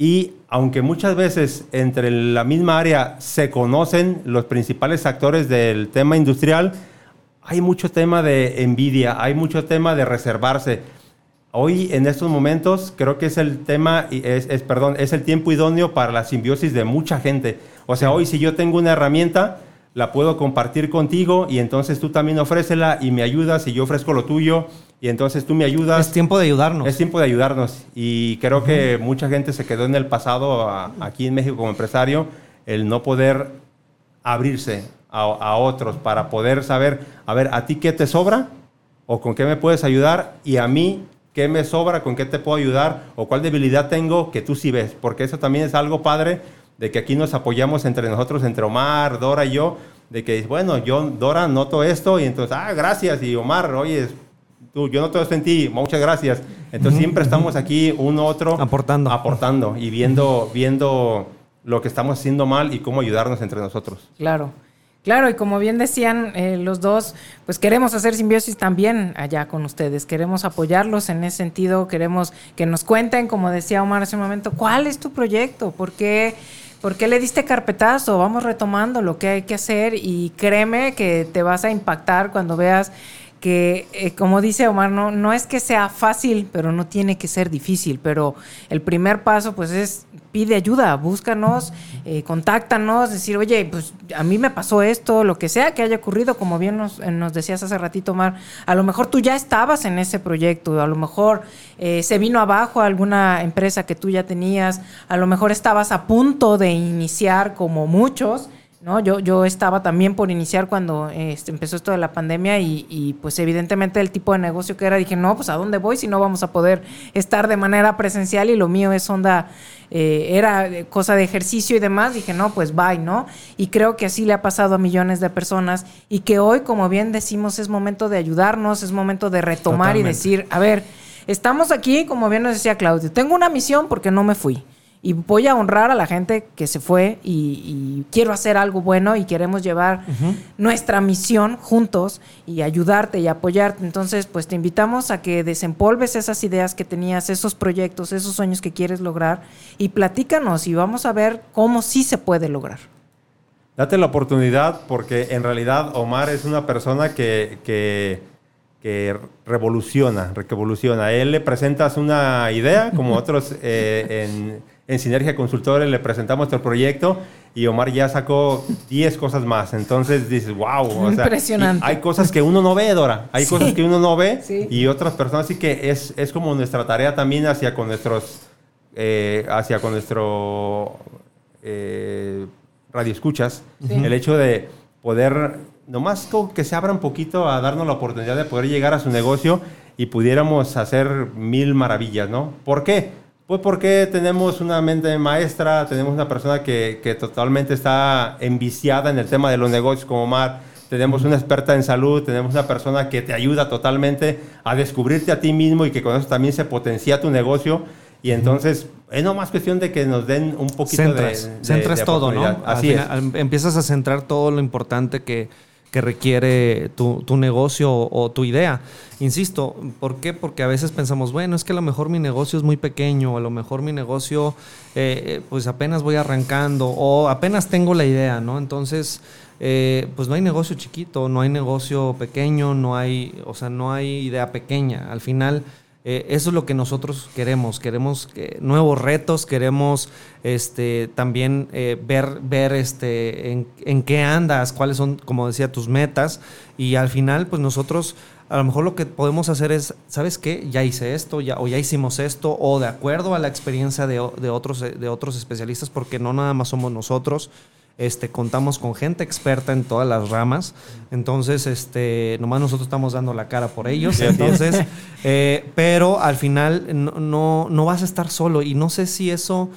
Y aunque muchas veces entre la misma área se conocen los principales actores del tema industrial, hay mucho tema de envidia, hay mucho tema de reservarse. Hoy, en estos momentos, creo que es el tema, es, es, perdón, es el tiempo idóneo para la simbiosis de mucha gente. O sea, hoy si yo tengo una herramienta, la puedo compartir contigo y entonces tú también ofrécela y me ayudas y yo ofrezco lo tuyo y entonces tú me ayudas. Es tiempo de ayudarnos. Es tiempo de ayudarnos y creo que mucha gente se quedó en el pasado a- aquí en México como empresario el no poder abrirse a, a otros para poder saber, a ver, ¿a ti qué te sobra? ¿O con qué me puedes ayudar? Y a mí, ¿qué me sobra? ¿Con qué te puedo ayudar? ¿O cuál debilidad tengo que tú sí ves? Porque eso también es algo padre de que aquí nos apoyamos entre nosotros, entre Omar, Dora y yo, de que, bueno, yo, Dora, noto esto y entonces, ah, gracias. Y Omar, oye, tú, yo noto esto en ti, muchas gracias. Entonces siempre estamos aquí uno otro Aportando. aportando y viendo, viendo lo que estamos haciendo mal y cómo ayudarnos entre nosotros. Claro. Claro, y como bien decían eh, los dos, pues queremos hacer simbiosis también allá con ustedes, queremos apoyarlos en ese sentido, queremos que nos cuenten, como decía Omar hace un momento, cuál es tu proyecto, por qué, por qué le diste carpetazo, vamos retomando lo que hay que hacer y créeme que te vas a impactar cuando veas que, eh, como dice Omar, no, no es que sea fácil, pero no tiene que ser difícil. Pero el primer paso, pues, es pide ayuda, búscanos, eh, contáctanos, decir, oye, pues a mí me pasó esto, lo que sea que haya ocurrido, como bien nos, eh, nos decías hace ratito, Omar, a lo mejor tú ya estabas en ese proyecto, a lo mejor eh, se vino abajo alguna empresa que tú ya tenías, a lo mejor estabas a punto de iniciar como muchos. ¿No? Yo, yo estaba también por iniciar cuando este, empezó esto de la pandemia y, y, pues evidentemente el tipo de negocio que era, dije, no, pues a dónde voy si no vamos a poder estar de manera presencial y lo mío es onda, eh, era cosa de ejercicio y demás, dije, no, pues bye, ¿no? Y creo que así le ha pasado a millones de personas y que hoy, como bien decimos, es momento de ayudarnos, es momento de retomar Totalmente. y decir, a ver, estamos aquí, como bien nos decía Claudio, tengo una misión porque no me fui. Y voy a honrar a la gente que se fue y, quiero hacer algo bueno y queremos llevar nuestra misión juntos y ayudarte y apoyarte. Entonces, pues te invitamos a que desempolves esas ideas que tenías, esos proyectos, esos sueños que quieres lograr y platícanos y vamos a ver cómo sí se puede lograr. Date la oportunidad porque en realidad Omar es una persona que, que que revoluciona, revoluciona. A él le presentas una idea, como otros eh, en, en, Sinergia Consultores le presentamos nuestro proyecto y Omar ya sacó 10 cosas más. Entonces dices, wow. Impresionante. hay cosas que uno no ve, Dora. Hay cosas que uno no ve y otras personas. Así que es, es como nuestra tarea también hacia con nuestros, eh, hacia con nuestro eh, radio escuchas. El hecho de poder nomás que se abra un poquito a darnos la oportunidad de poder llegar a su negocio y pudiéramos hacer mil maravillas, ¿no? ¿Por qué? Pues porque tenemos una mente maestra, tenemos una persona que, que totalmente está enviciada en el tema de los negocios como Mar, tenemos una experta en salud, tenemos una persona que te ayuda totalmente a descubrirte a ti mismo y que con eso también se potencia tu negocio. Y entonces es nomás cuestión de que nos den un poquito de, Centras todo, ¿no? Así es. Empiezas a centrar todo lo importante que, que requiere tu, negocio o, tu idea. Insisto, ¿por qué? Porque a veces pensamos, bueno, es que a lo mejor mi negocio es muy pequeño, a lo mejor mi negocio eh, eh, pues apenas voy arrancando o apenas tengo la idea, ¿no? Entonces, eh, pues no hay negocio chiquito, no hay negocio pequeño, no hay, o sea, no hay idea pequeña. Al final eh, eso es lo que nosotros queremos, queremos nuevos retos, queremos este, también eh, ver, ver este, en, qué andas, cuáles son, como decía, tus metas y al final pues nosotros a lo mejor lo que podemos hacer es, ¿sabes qué? Ya hice esto, ya, o ya hicimos esto, o de acuerdo a la experiencia de, de otros, de otros especialistas, porque no nada más somos nosotros, este, contamos con gente experta en todas las ramas, entonces, este, nomás nosotros estamos dando la cara por ellos, entonces, eh, pero al final no, no, vas a estar solo. Y no sé si eso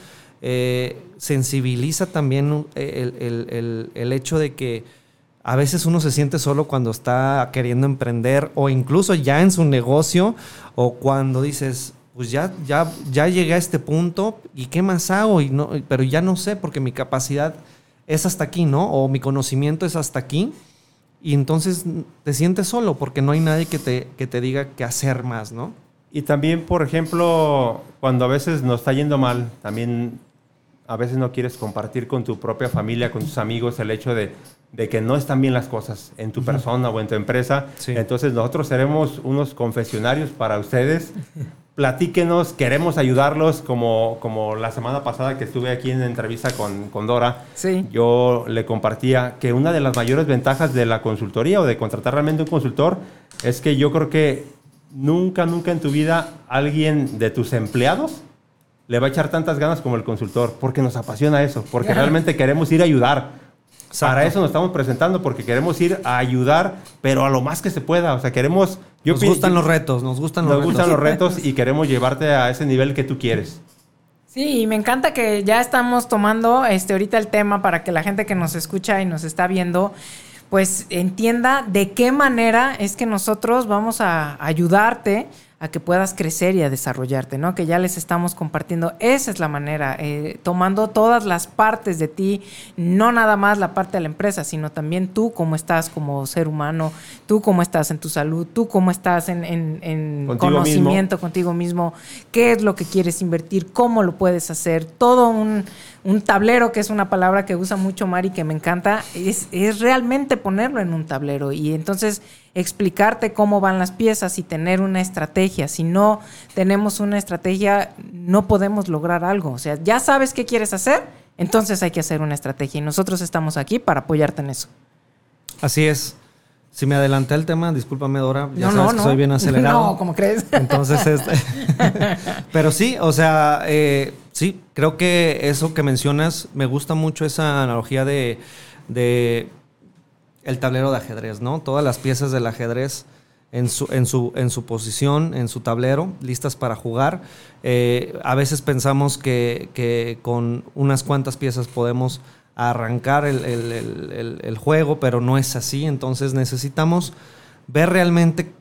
eh, sensibiliza también el, el, hecho de que a veces uno se siente solo cuando está queriendo emprender o incluso ya en su negocio o cuando dices, pues ya, ya, ya llegué a este punto y qué más hago, y no, pero ya no sé porque mi capacidad es hasta aquí, ¿no? O mi conocimiento es hasta aquí. Y entonces te sientes solo porque no hay nadie que te, que te diga qué hacer más, ¿no? Y también, por ejemplo, cuando a veces nos está yendo mal, también a veces no quieres compartir con tu propia familia, con tus amigos, el hecho de, de que no están bien las cosas en tu persona o en tu empresa. Entonces nosotros seremos unos confesionarios para ustedes platíquenos, queremos ayudarlos, como, como la semana pasada que estuve aquí en entrevista con, con Dora, sí. yo le compartía que una de las mayores ventajas de la consultoría o de contratar realmente un consultor es que yo creo que nunca, nunca en tu vida alguien de tus empleados le va a echar tantas ganas como el consultor, porque nos apasiona eso, porque realmente queremos ir a ayudar. Para eso nos estamos presentando, porque queremos ir a ayudar, pero a lo más que se pueda. O sea, queremos nos gustan los retos, nos gustan los nos gustan los retos y queremos llevarte a ese nivel que tú quieres. Sí, y me encanta que ya estamos tomando este ahorita el tema para que la gente que nos escucha y nos está viendo pues entienda de qué manera es que nosotros vamos a ayudarte a que puedas crecer y a desarrollarte, ¿no? Que ya les estamos compartiendo. Esa es la manera, eh, tomando todas las partes de ti, no nada más la parte de la empresa, sino también tú cómo estás como ser humano, tú cómo estás en tu salud, tú cómo estás en, conocimiento contigo mismo, qué es lo que quieres invertir, cómo lo puedes hacer, todo un un tablero, que es una palabra que usa mucho Mari, que me encanta, es, es realmente ponerlo en un tablero y entonces explicarte cómo van las piezas y tener una estrategia. Si no tenemos una estrategia, no podemos lograr algo. O sea, ya sabes qué quieres hacer, entonces hay que hacer una estrategia y nosotros estamos aquí para apoyarte en eso. Así es. Si me adelanté el tema, discúlpame, Dora. Ya no, sabes que soy bien acelerado. No, como crees? Entonces, este... pero sí, o sea, eh, sí, creo que eso que mencionas, me gusta mucho esa analogía de, de el tablero de ajedrez, ¿no? Todas las piezas del ajedrez en su, en su, en su posición, en su tablero, listas para jugar. Eh, a veces pensamos que, que con unas cuantas piezas podemos arrancar el, juego, pero no es así. Entonces necesitamos ver realmente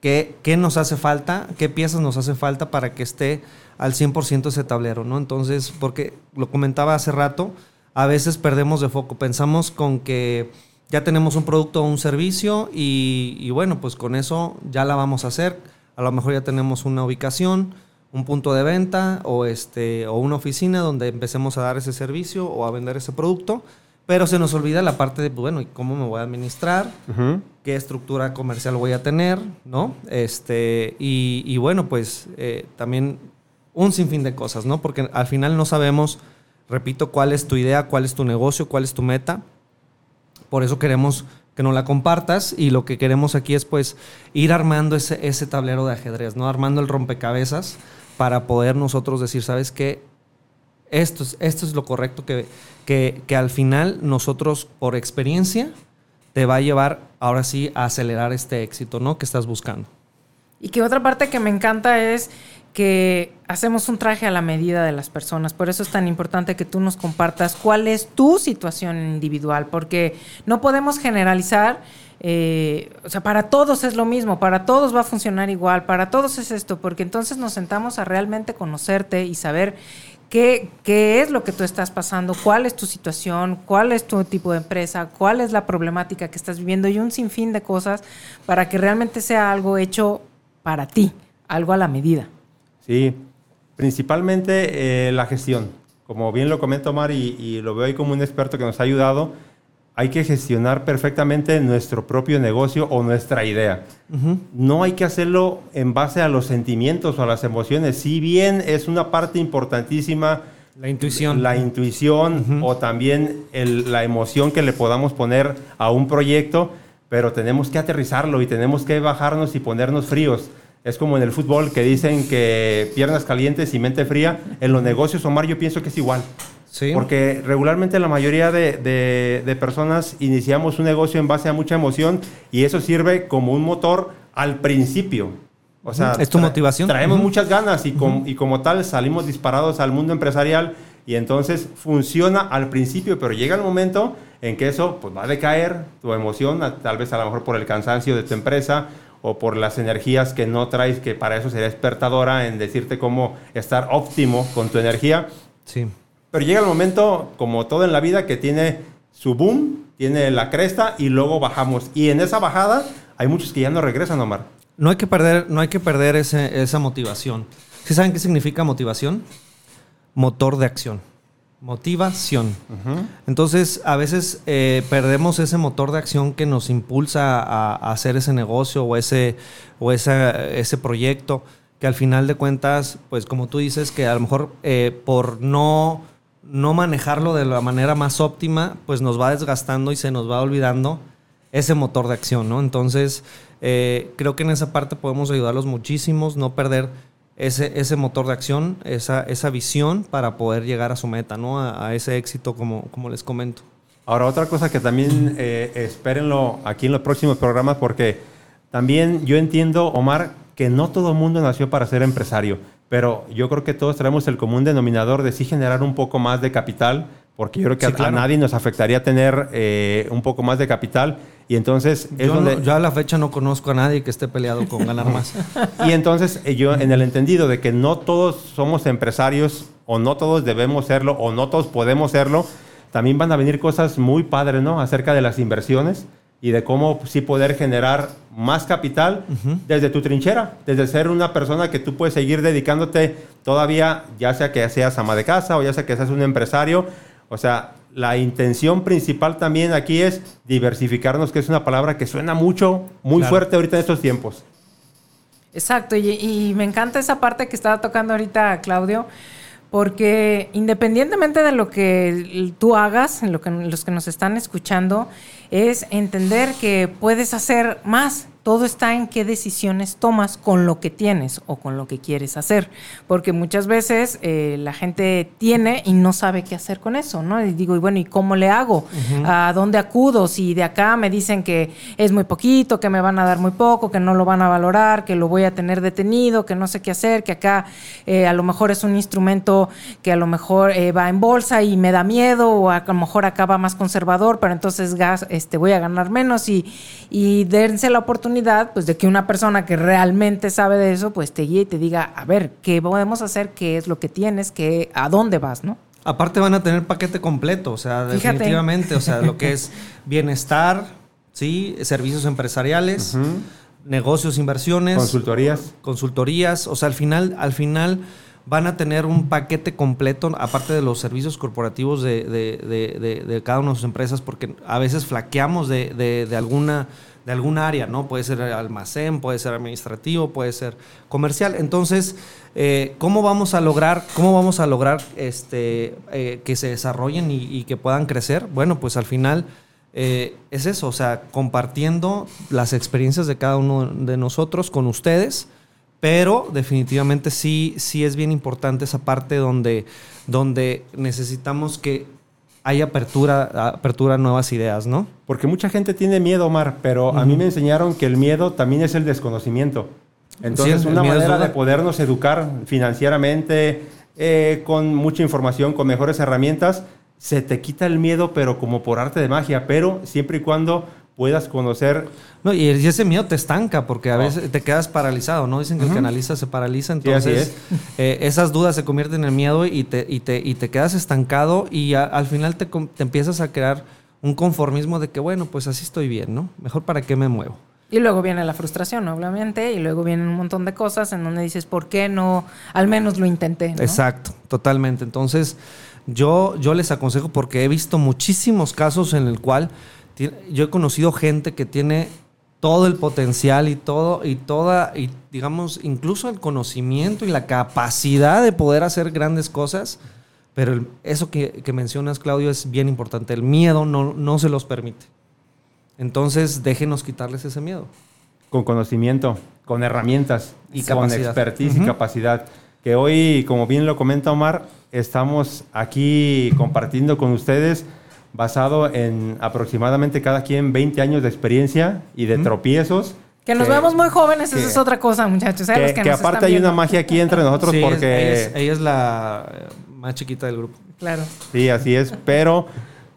qué, qué nos hace falta, qué piezas nos hace falta para que esté al 100% ese tablero, ¿no? Entonces, porque lo comentaba hace rato, a veces perdemos de foco, pensamos con que ya tenemos un producto o un servicio y, y bueno, pues con eso ya la vamos a hacer, a lo mejor ya tenemos una ubicación, un punto de venta o, este, o una oficina donde empecemos a dar ese servicio o a vender ese producto, pero se nos olvida la parte de, pues, bueno, ¿y cómo me voy a administrar? ¿Qué estructura comercial voy a tener? ¿No? Este, y, y bueno, pues eh, también un sinfín de cosas, ¿no? Porque al final no sabemos, repito, cuál es tu idea, cuál es tu negocio, cuál es tu meta. Por eso queremos que nos la compartas y lo que queremos aquí es pues ir armando ese, ese tablero de ajedrez, ¿no? Armando el rompecabezas para poder nosotros decir, ¿sabes qué? Esto es, esto es lo correcto que, que, que al final nosotros por experiencia te va a llevar ahora sí a acelerar este éxito, ¿no? Que estás buscando. Y que otra parte que me encanta es que hacemos un traje a la medida de las personas. Por eso es tan importante que tú nos compartas cuál es tu situación individual, porque no podemos generalizar. Eh, o sea, para todos es lo mismo, para todos va a funcionar igual, para todos es esto, porque entonces nos sentamos a realmente conocerte y saber qué, qué es lo que tú estás pasando, cuál es tu situación, cuál es tu tipo de empresa, cuál es la problemática que estás viviendo y un sinfín de cosas para que realmente sea algo hecho para ti, algo a la medida. Sí, principalmente eh, la gestión. Como bien lo comenta Omar y, y, lo veo ahí como un experto que nos ha ayudado, hay que gestionar perfectamente nuestro propio negocio o nuestra idea. Uh -huh. No hay que hacerlo en base a los sentimientos o a las emociones. Si bien es una parte importantísima la intuición, la intuición uh -huh. o también el, la emoción que le podamos poner a un proyecto, pero tenemos que aterrizarlo y tenemos que bajarnos y ponernos fríos. Es como en el fútbol que dicen que piernas calientes y mente fría. En los negocios, Omar, yo pienso que es igual. Sí. Porque regularmente la mayoría de, de, de, personas iniciamos un negocio en base a mucha emoción y eso sirve como un motor al principio. O sea, ¿es tu motivación? Traemos uh -huh. muchas ganas y, com, uh -huh. y como tal salimos disparados al mundo empresarial y entonces funciona al principio, pero llega el momento en que eso pues, va a decaer, tu emoción, tal vez a lo mejor por el cansancio de tu empresa o por las energías que no traes, que para eso sería despertadora en decirte cómo estar óptimo con tu energía. Sí. Pero llega el momento, como todo en la vida, que tiene su boom, tiene la cresta y luego bajamos. Y en esa bajada hay muchos que ya no regresan, Omar. No hay que perder, no hay que perder ese, esa motivación. ¿Sí saben qué significa motivación? Motor de acción. Motivación. Uh -huh. Entonces, a veces eh, perdemos ese motor de acción que nos impulsa a, a hacer ese negocio o ese, o esa, ese proyecto, que al final de cuentas, pues como tú dices, que a lo mejor eh, por no, no manejarlo de la manera más óptima, pues nos va desgastando y se nos va olvidando ese motor de acción, ¿no? Entonces, eh, creo que en esa parte podemos ayudarlos muchísimos, no perder ese, ese motor de acción, esa, esa visión para poder llegar a su meta, ¿no? A, a ese éxito, como, como les comento. Ahora, otra cosa que también eh, espérenlo aquí en los próximos programas, porque también yo entiendo, Omar, que no todo el mundo nació para ser empresario, pero yo creo que todos traemos el común denominador de sí generar un poco más de capital, porque yo creo que sí, a, claro. a, nadie nos afectaría tener eh, un poco más de capital. Y entonces es yo, donde... no, yo a la fecha no conozco a nadie que esté peleado con ganar más. y entonces eh, yo en el entendido de que no todos somos empresarios o no todos debemos serlo o no todos podemos serlo, también van a venir cosas muy padres, ¿no? Acerca de las inversiones y de cómo sí poder generar más capital uh -huh. desde tu trinchera, desde ser una persona que tú puedes seguir dedicándote todavía, ya sea que seas ama de casa o ya sea que seas un empresario. O sea, la intención principal también aquí es diversificarnos, que es una palabra que suena mucho, muy claro. fuerte ahorita en estos tiempos. Exacto, y, y, me encanta esa parte que estaba tocando ahorita Claudio, porque independientemente de lo que tú hagas, lo que, los que nos están escuchando, es entender que puedes hacer más. Todo está en qué decisiones tomas con lo que tienes o con lo que quieres hacer. Porque muchas veces eh, la gente tiene y no sabe qué hacer con eso, ¿no? Y digo, y bueno, ¿y cómo le hago? Uh -huh. ¿A dónde acudo? Si de acá me dicen que es muy poquito, que me van a dar muy poco, que no lo van a valorar, que lo voy a tener detenido, que no sé qué hacer, que acá eh, a lo mejor es un instrumento que a lo mejor eh, va en bolsa y me da miedo, o a lo mejor acá va más conservador, pero entonces gas, este, voy a ganar menos y, y dense la oportunidad oportunidad pues de que una persona que realmente sabe de eso pues te guíe y te diga, a ver, ¿qué podemos hacer? ¿Qué es lo que tienes? ¿Qué, ¿A dónde vas? ¿no? Aparte van a tener paquete completo, o sea, Fíjate. definitivamente, o sea, lo que es bienestar, ¿sí? Servicios empresariales, negocios, inversiones, Consultorías. consultorías, o sea, al final, al final van a tener un paquete completo, aparte de los servicios corporativos de, de- de- de- de cada una de sus empresas, porque a veces flaqueamos de, de- de alguna de alguna área, ¿no? Puede ser almacén, puede ser administrativo, puede ser comercial. Entonces, eh, ¿cómo vamos a lograr, cómo vamos a lograr este, eh, que se desarrollen y, que puedan crecer? Bueno, pues al final eh, es eso, o sea, compartiendo las experiencias de cada uno de nosotros con ustedes, pero definitivamente sí, sí es bien importante esa parte donde, donde necesitamos que haya apertura, apertura a nuevas ideas, ¿no? Porque mucha gente tiene miedo, Omar, pero a mí me enseñaron que el miedo también es el desconocimiento. Entonces, Sí, una manera de podernos educar financieramente, eh, con mucha información, con mejores herramientas, se te quita el miedo, pero como por arte de magia, pero siempre y cuando puedas conocer No, y ese miedo te estanca porque a Oh. veces te quedas paralizado, ¿no? Dicen que el que analiza se paraliza, Sí, entonces eh, esas dudas se convierten en miedo y te, y te, y te quedas estancado y a- al final te, te empiezas a crear un conformismo de que, bueno, pues así estoy bien, ¿no? Mejor para qué me muevo. Y luego viene la frustración, obviamente, y luego vienen un montón de cosas en donde dices, ¿por qué no? Al menos lo intenté. ¿no? Exacto, totalmente. Entonces, yo, yo les aconsejo porque he visto muchísimos casos en el cual yo he conocido gente que tiene todo el potencial y todo, y toda, y digamos, incluso el conocimiento y la capacidad de poder hacer grandes cosas. Pero el- eso que, que mencionas, Claudio, es bien importante. El miedo no, no se los permite. Entonces, déjenos quitarles ese miedo. con conocimiento, con herramientas Y con expertise y Ujú. capacidad. Que hoy, como bien lo comenta Omar, estamos aquí compartiendo con ustedes basado en aproximadamente cada quien 20 años de experiencia y de tropiezos. Que nos vemos muy jóvenes, esa que- es otra cosa, muchachos. ¿eh? Que, que que aparte hay una magia aquí entre nosotros Sí, es- porque... ella, es, ella es la eh, más chiquita del grupo. Claro. Sí, así es, pero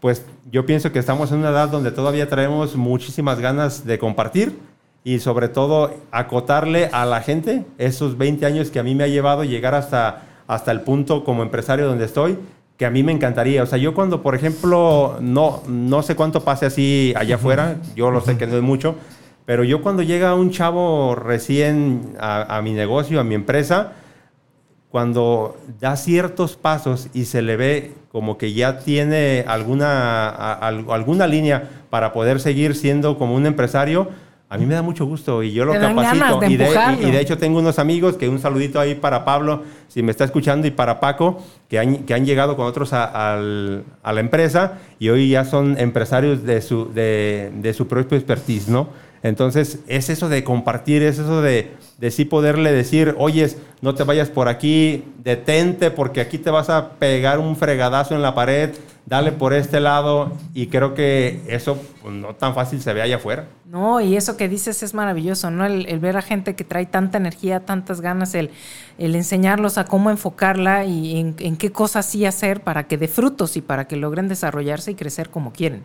pues yo pienso que estamos en una edad donde todavía traemos muchísimas ganas de compartir y sobre todo acotarle a la gente esos 20 años que a mí me ha llevado llegar hasta, hasta el punto como empresario donde estoy, que a mí me encantaría. O sea, yo cuando, por ejemplo, no, no sé cuánto pase así allá afuera, yo lo sé que no es mucho, pero yo cuando llega un chavo recién a, a mi negocio, a mi empresa, cuando da ciertos pasos y se le ve como que ya tiene alguna, a- alguna línea para poder seguir siendo como un empresario, a mí me da mucho gusto y yo lo capacito. de y, de, y- y de hecho tengo unos amigos que un saludito ahí para Pablo, si me está escuchando, y para Paco, que han, que han llegado con otros a, al- a la empresa y hoy ya son empresarios de su, de, de su propio expertise, ¿no? Entonces, es eso de compartir, es eso de, de sí poderle decir, oyes, no te vayas por aquí, detente porque aquí te vas a pegar un fregadazo en la pared, dale por este lado y creo que eso pues, no tan fácil se ve allá afuera. No, y eso que dices es maravilloso, ¿no? El, el ver a gente que trae tanta energía, tantas ganas, el, el enseñarlos a cómo enfocarla y en, en qué cosas sí hacer para que dé frutos y para que logren desarrollarse y crecer como quieren.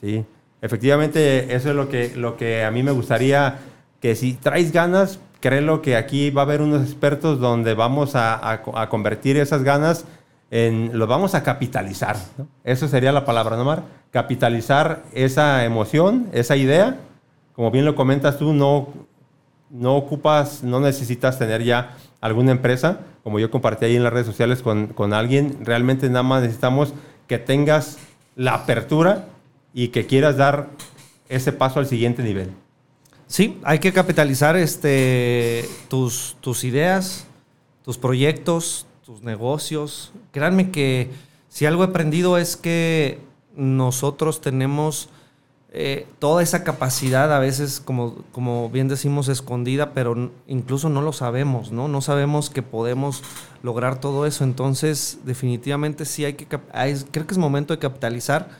Sí, efectivamente eso es lo que, lo que a mí me gustaría, que si traes ganas, créelo que aquí va a haber unos expertos donde vamos a, a convertir esas ganas en, lo vamos a capitalizar. Eso sería la palabra, ¿no, Mar? Capitalizar esa emoción, esa idea. Como bien lo comentas tú, no, no ocupas, no necesitas tener ya alguna empresa, como yo compartí ahí en las redes sociales con, con alguien, realmente nada más necesitamos que tengas la apertura y que quieras dar ese paso al siguiente nivel. Sí, hay que capitalizar este, tus, tus ideas, tus proyectos, tus negocios. Créanme que si algo he aprendido es que nosotros tenemos eh, toda esa capacidad, a veces, como, como bien decimos, escondida, pero incluso no lo sabemos, ¿no? No sabemos que podemos lograr todo eso. Entonces, definitivamente sí hay que, creo que es momento de capitalizar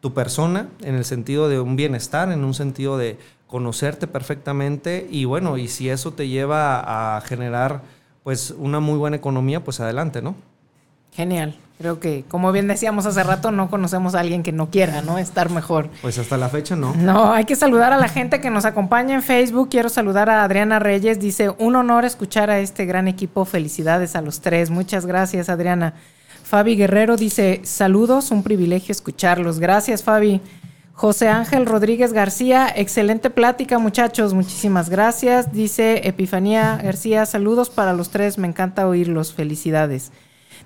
tu persona en el sentido de un bienestar, en un sentido de conocerte perfectamente y bueno, y si eso te lleva a generar pues una muy buena economía, pues adelante, ¿no? Genial. Creo que, como bien decíamos hace rato, no conocemos a alguien que no quiera, ¿no? Estar mejor. Pues hasta la fecha no. No, hay que saludar a la gente que nos acompaña en Facebook. Quiero saludar a Adriana Reyes. Dice, un honor escuchar a este gran equipo. Felicidades a los tres. Muchas gracias, Adriana. Fabi Guerrero dice, saludos, un privilegio escucharlos. Gracias, Fabi. José Ángel Rodríguez García, excelente plática, muchachos. Muchísimas gracias. Dice Epifanía García, saludos para los tres. Me encanta oírlos. Felicidades.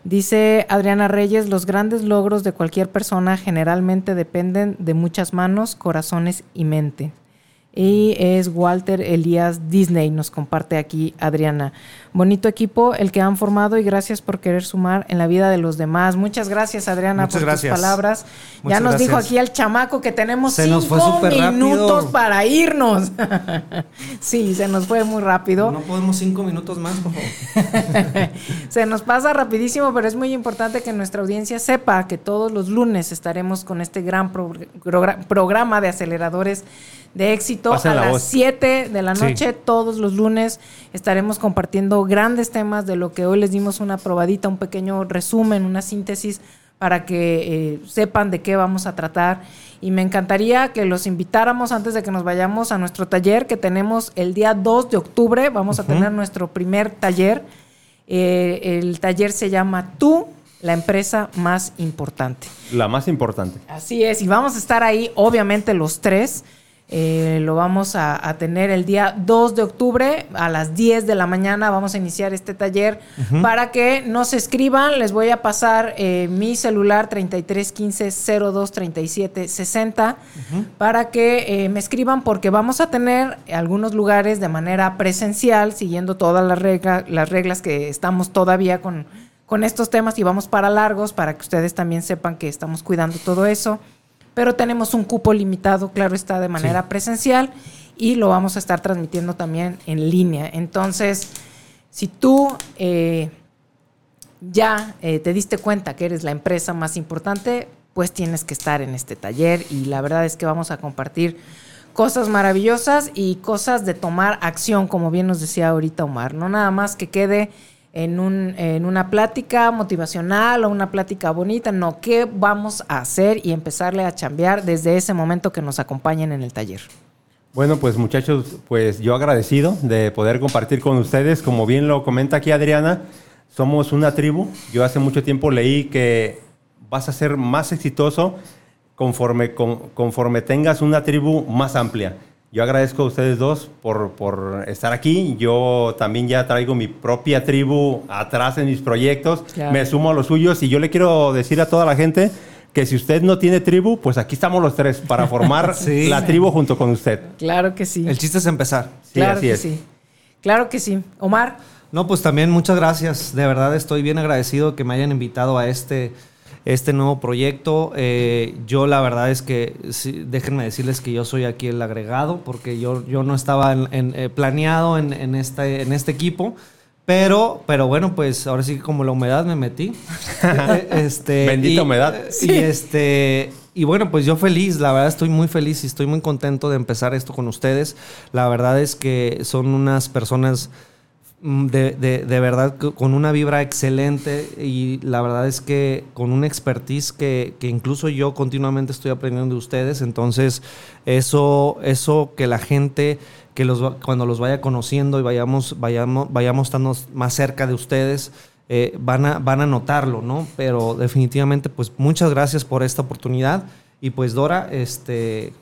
Dice Adriana Reyes, los grandes logros de cualquier persona generalmente dependen de muchas manos, corazones y mente. Y es Walter Elías Disney, nos comparte aquí Adriana. Bonito equipo el que han formado y gracias por querer sumar en la vida de los demás. Muchas gracias Adriana Muchas por gracias. tus palabras. Muchas ya nos dijo aquí el chamaco que tenemos Se cinco minutos rápido. para irnos. sí, se nos fue muy rápido. No podemos cinco minutos más, por favor. Se nos pasa rapidísimo, pero es muy importante que nuestra audiencia sepa que todos los lunes estaremos con este gran progr- progra- programa de aceleradores de éxito Pasen a la las voz. 7 de la Sí. noche. Todos los lunes estaremos compartiendo grandes temas de lo que hoy les dimos una probadita, un pequeño resumen, una síntesis para que eh, sepan de qué vamos a tratar. Y me encantaría que los invitáramos antes de que nos vayamos a nuestro taller que tenemos el día 2 de octubre. Vamos a tener nuestro primer taller. Eh, el taller se llama Tú, la empresa más importante. La más importante. Así es, y vamos a estar ahí, obviamente, los tres. Eh, lo vamos a, a tener el día 2 de octubre a las 10 de la mañana. Vamos a iniciar este taller para que nos escriban. Les voy a pasar eh, mi celular 3315 02 37 60 para que eh, me escriban porque vamos a tener algunos lugares de manera presencial, siguiendo todas las, regla- las reglas que estamos todavía con, con estos temas y vamos para largos para que ustedes también sepan que estamos cuidando todo eso. Pero tenemos un cupo limitado, claro está, de manera presencial y lo vamos a estar transmitiendo también en línea. Entonces, si tú eh, ya eh, te diste cuenta que eres la empresa más importante, pues tienes que estar en este taller y la verdad es que vamos a compartir cosas maravillosas y cosas de tomar acción, como bien nos decía ahorita Omar. No nada más que quede en, un, en una plática motivacional o una plática bonita, no, ¿qué vamos a hacer y empezarle a chambear desde ese momento que nos acompañen en el taller? Bueno, pues muchachos, pues yo agradecido de poder compartir con ustedes. Como bien lo comenta aquí Adriana, somos una tribu. Yo hace mucho tiempo leí que vas a ser más exitoso conforme, con- conforme tengas una tribu más amplia. Yo agradezco a ustedes dos por, por estar aquí. Yo también ya traigo mi propia tribu atrás en mis proyectos. Claro. Me sumo a los suyos y yo le quiero decir a toda la gente que si usted no tiene tribu, pues aquí estamos los tres para formar Sí. la tribu junto con usted. Claro que sí. El chiste es empezar. Sí, claro así que es. sí. Claro que sí. Omar. No, pues también muchas gracias. De verdad estoy bien agradecido que me hayan invitado a este, este nuevo proyecto. Eh, yo la verdad es que, sí, déjenme decirles que yo soy aquí el agregado, porque yo, yo no estaba en- en, eh, planeado en, en este, en este equipo. Pero, pero bueno, pues ahora sí que como la humedad me metí. Eh, este, Bendita y- humedad. Y este. Y bueno, pues yo feliz, la verdad estoy muy feliz y estoy muy contento de empezar esto con ustedes. La verdad es que son unas personas de, de- de verdad con una vibra excelente y la verdad es que con una expertise que, que incluso yo continuamente estoy aprendiendo de ustedes. Entonces, eso, eso que la gente, que los, cuando los vaya conociendo y vayamos, vayamos, vayamos estando más cerca de ustedes, eh, van, a, van a notarlo, ¿no? Pero definitivamente, pues muchas gracias por esta oportunidad. Y pues Dora, este,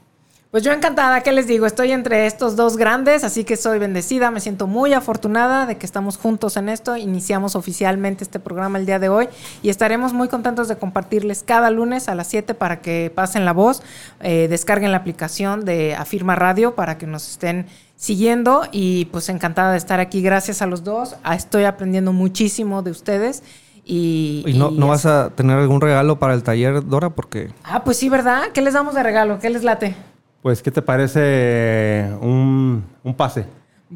Pues yo encantada, ¿qué les digo? Estoy entre estos dos grandes, así que soy bendecida, me siento muy afortunada de que estamos juntos en esto. Iniciamos oficialmente este programa el día de hoy y estaremos muy contentos de compartirles cada lunes a las 7 para que pasen la voz, eh, descarguen la aplicación de Afirma Radio para que nos estén siguiendo y pues encantada de estar aquí. Gracias a los dos, estoy aprendiendo muchísimo de ustedes. Y, ¿y no, y no vas a tener algún regalo para el taller, Dora? Porque... Ah, pues sí, ¿verdad? ¿Qué les damos de regalo? ¿Qué les late? Pues, ¿qué te parece un, un pase?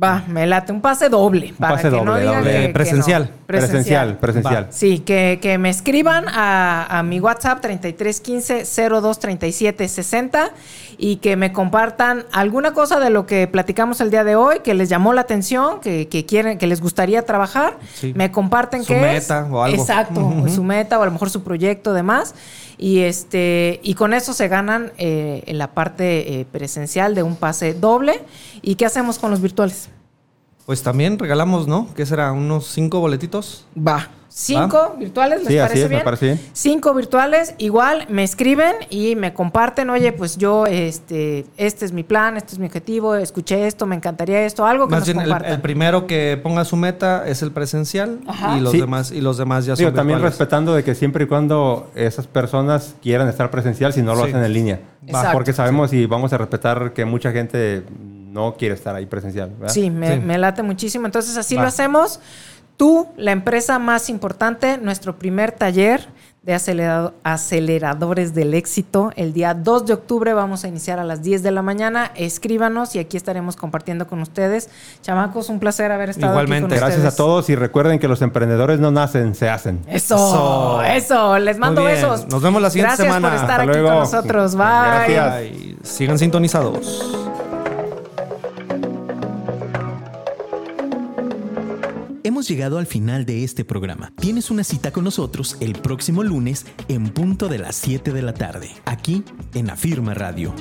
Va, me late un pase doble. para pase que no doble, digan doble. que- Presencial. no. Presencial, presencial. Sí, que, que me escriban a, a mi WhatsApp 3315 0237 60 y que me compartan alguna cosa de lo que platicamos el día de hoy, que les llamó la atención, que, que quieren, que les gustaría trabajar. Sí. Me comparten Su qué meta es. o algo. Exacto, su meta o a lo mejor su proyecto, demás. Y este y con eso se ganan eh, en la parte eh, presencial de un pase doble. ¿Y qué hacemos con los virtuales? Pues también regalamos, ¿no? ¿Qué será? ¿Unos cinco boletitos? Va. Cinco virtuales, ¿les Sí, así parece es, me bien? parece bien. Cinco virtuales, igual me escriben y me comparten, oye, pues yo, este, este es mi plan, este es mi objetivo, escuché esto, me encantaría esto, algo que Más nos bien, el, compartan. el primero que ponga su meta es el presencial Ajá. y los Sí. demás y los demás ya son Digo, también virtuales. respetando de que siempre y cuando esas personas quieran estar presencial, si no lo Sí. hacen en línea. Exacto. Porque sabemos y vamos a respetar que mucha gente no quiere estar ahí presencial. ¿verdad? Sí, me, Sí. me late muchísimo. Entonces así Va. lo hacemos. Tú, la empresa más importante, nuestro primer taller de acelerado- aceleradores del éxito. El día 2 de octubre vamos a iniciar a las 10 de la mañana. Escríbanos y aquí estaremos compartiendo con ustedes. Chamacos, un placer haber estado Igualmente. aquí con Gracias ustedes. a todos y recuerden que los emprendedores no nacen, se hacen. Eso, Eso. eso, Les mando Muy bien. besos. Nos vemos la siguiente Gracias semana. por estar Hasta aquí luego. con nosotros. Bye. Gracias. Sigan sintonizados. Hemos llegado al final de este programa. Tienes una cita con nosotros el próximo lunes en punto de las 7 de la tarde, aquí en Afirma Radio.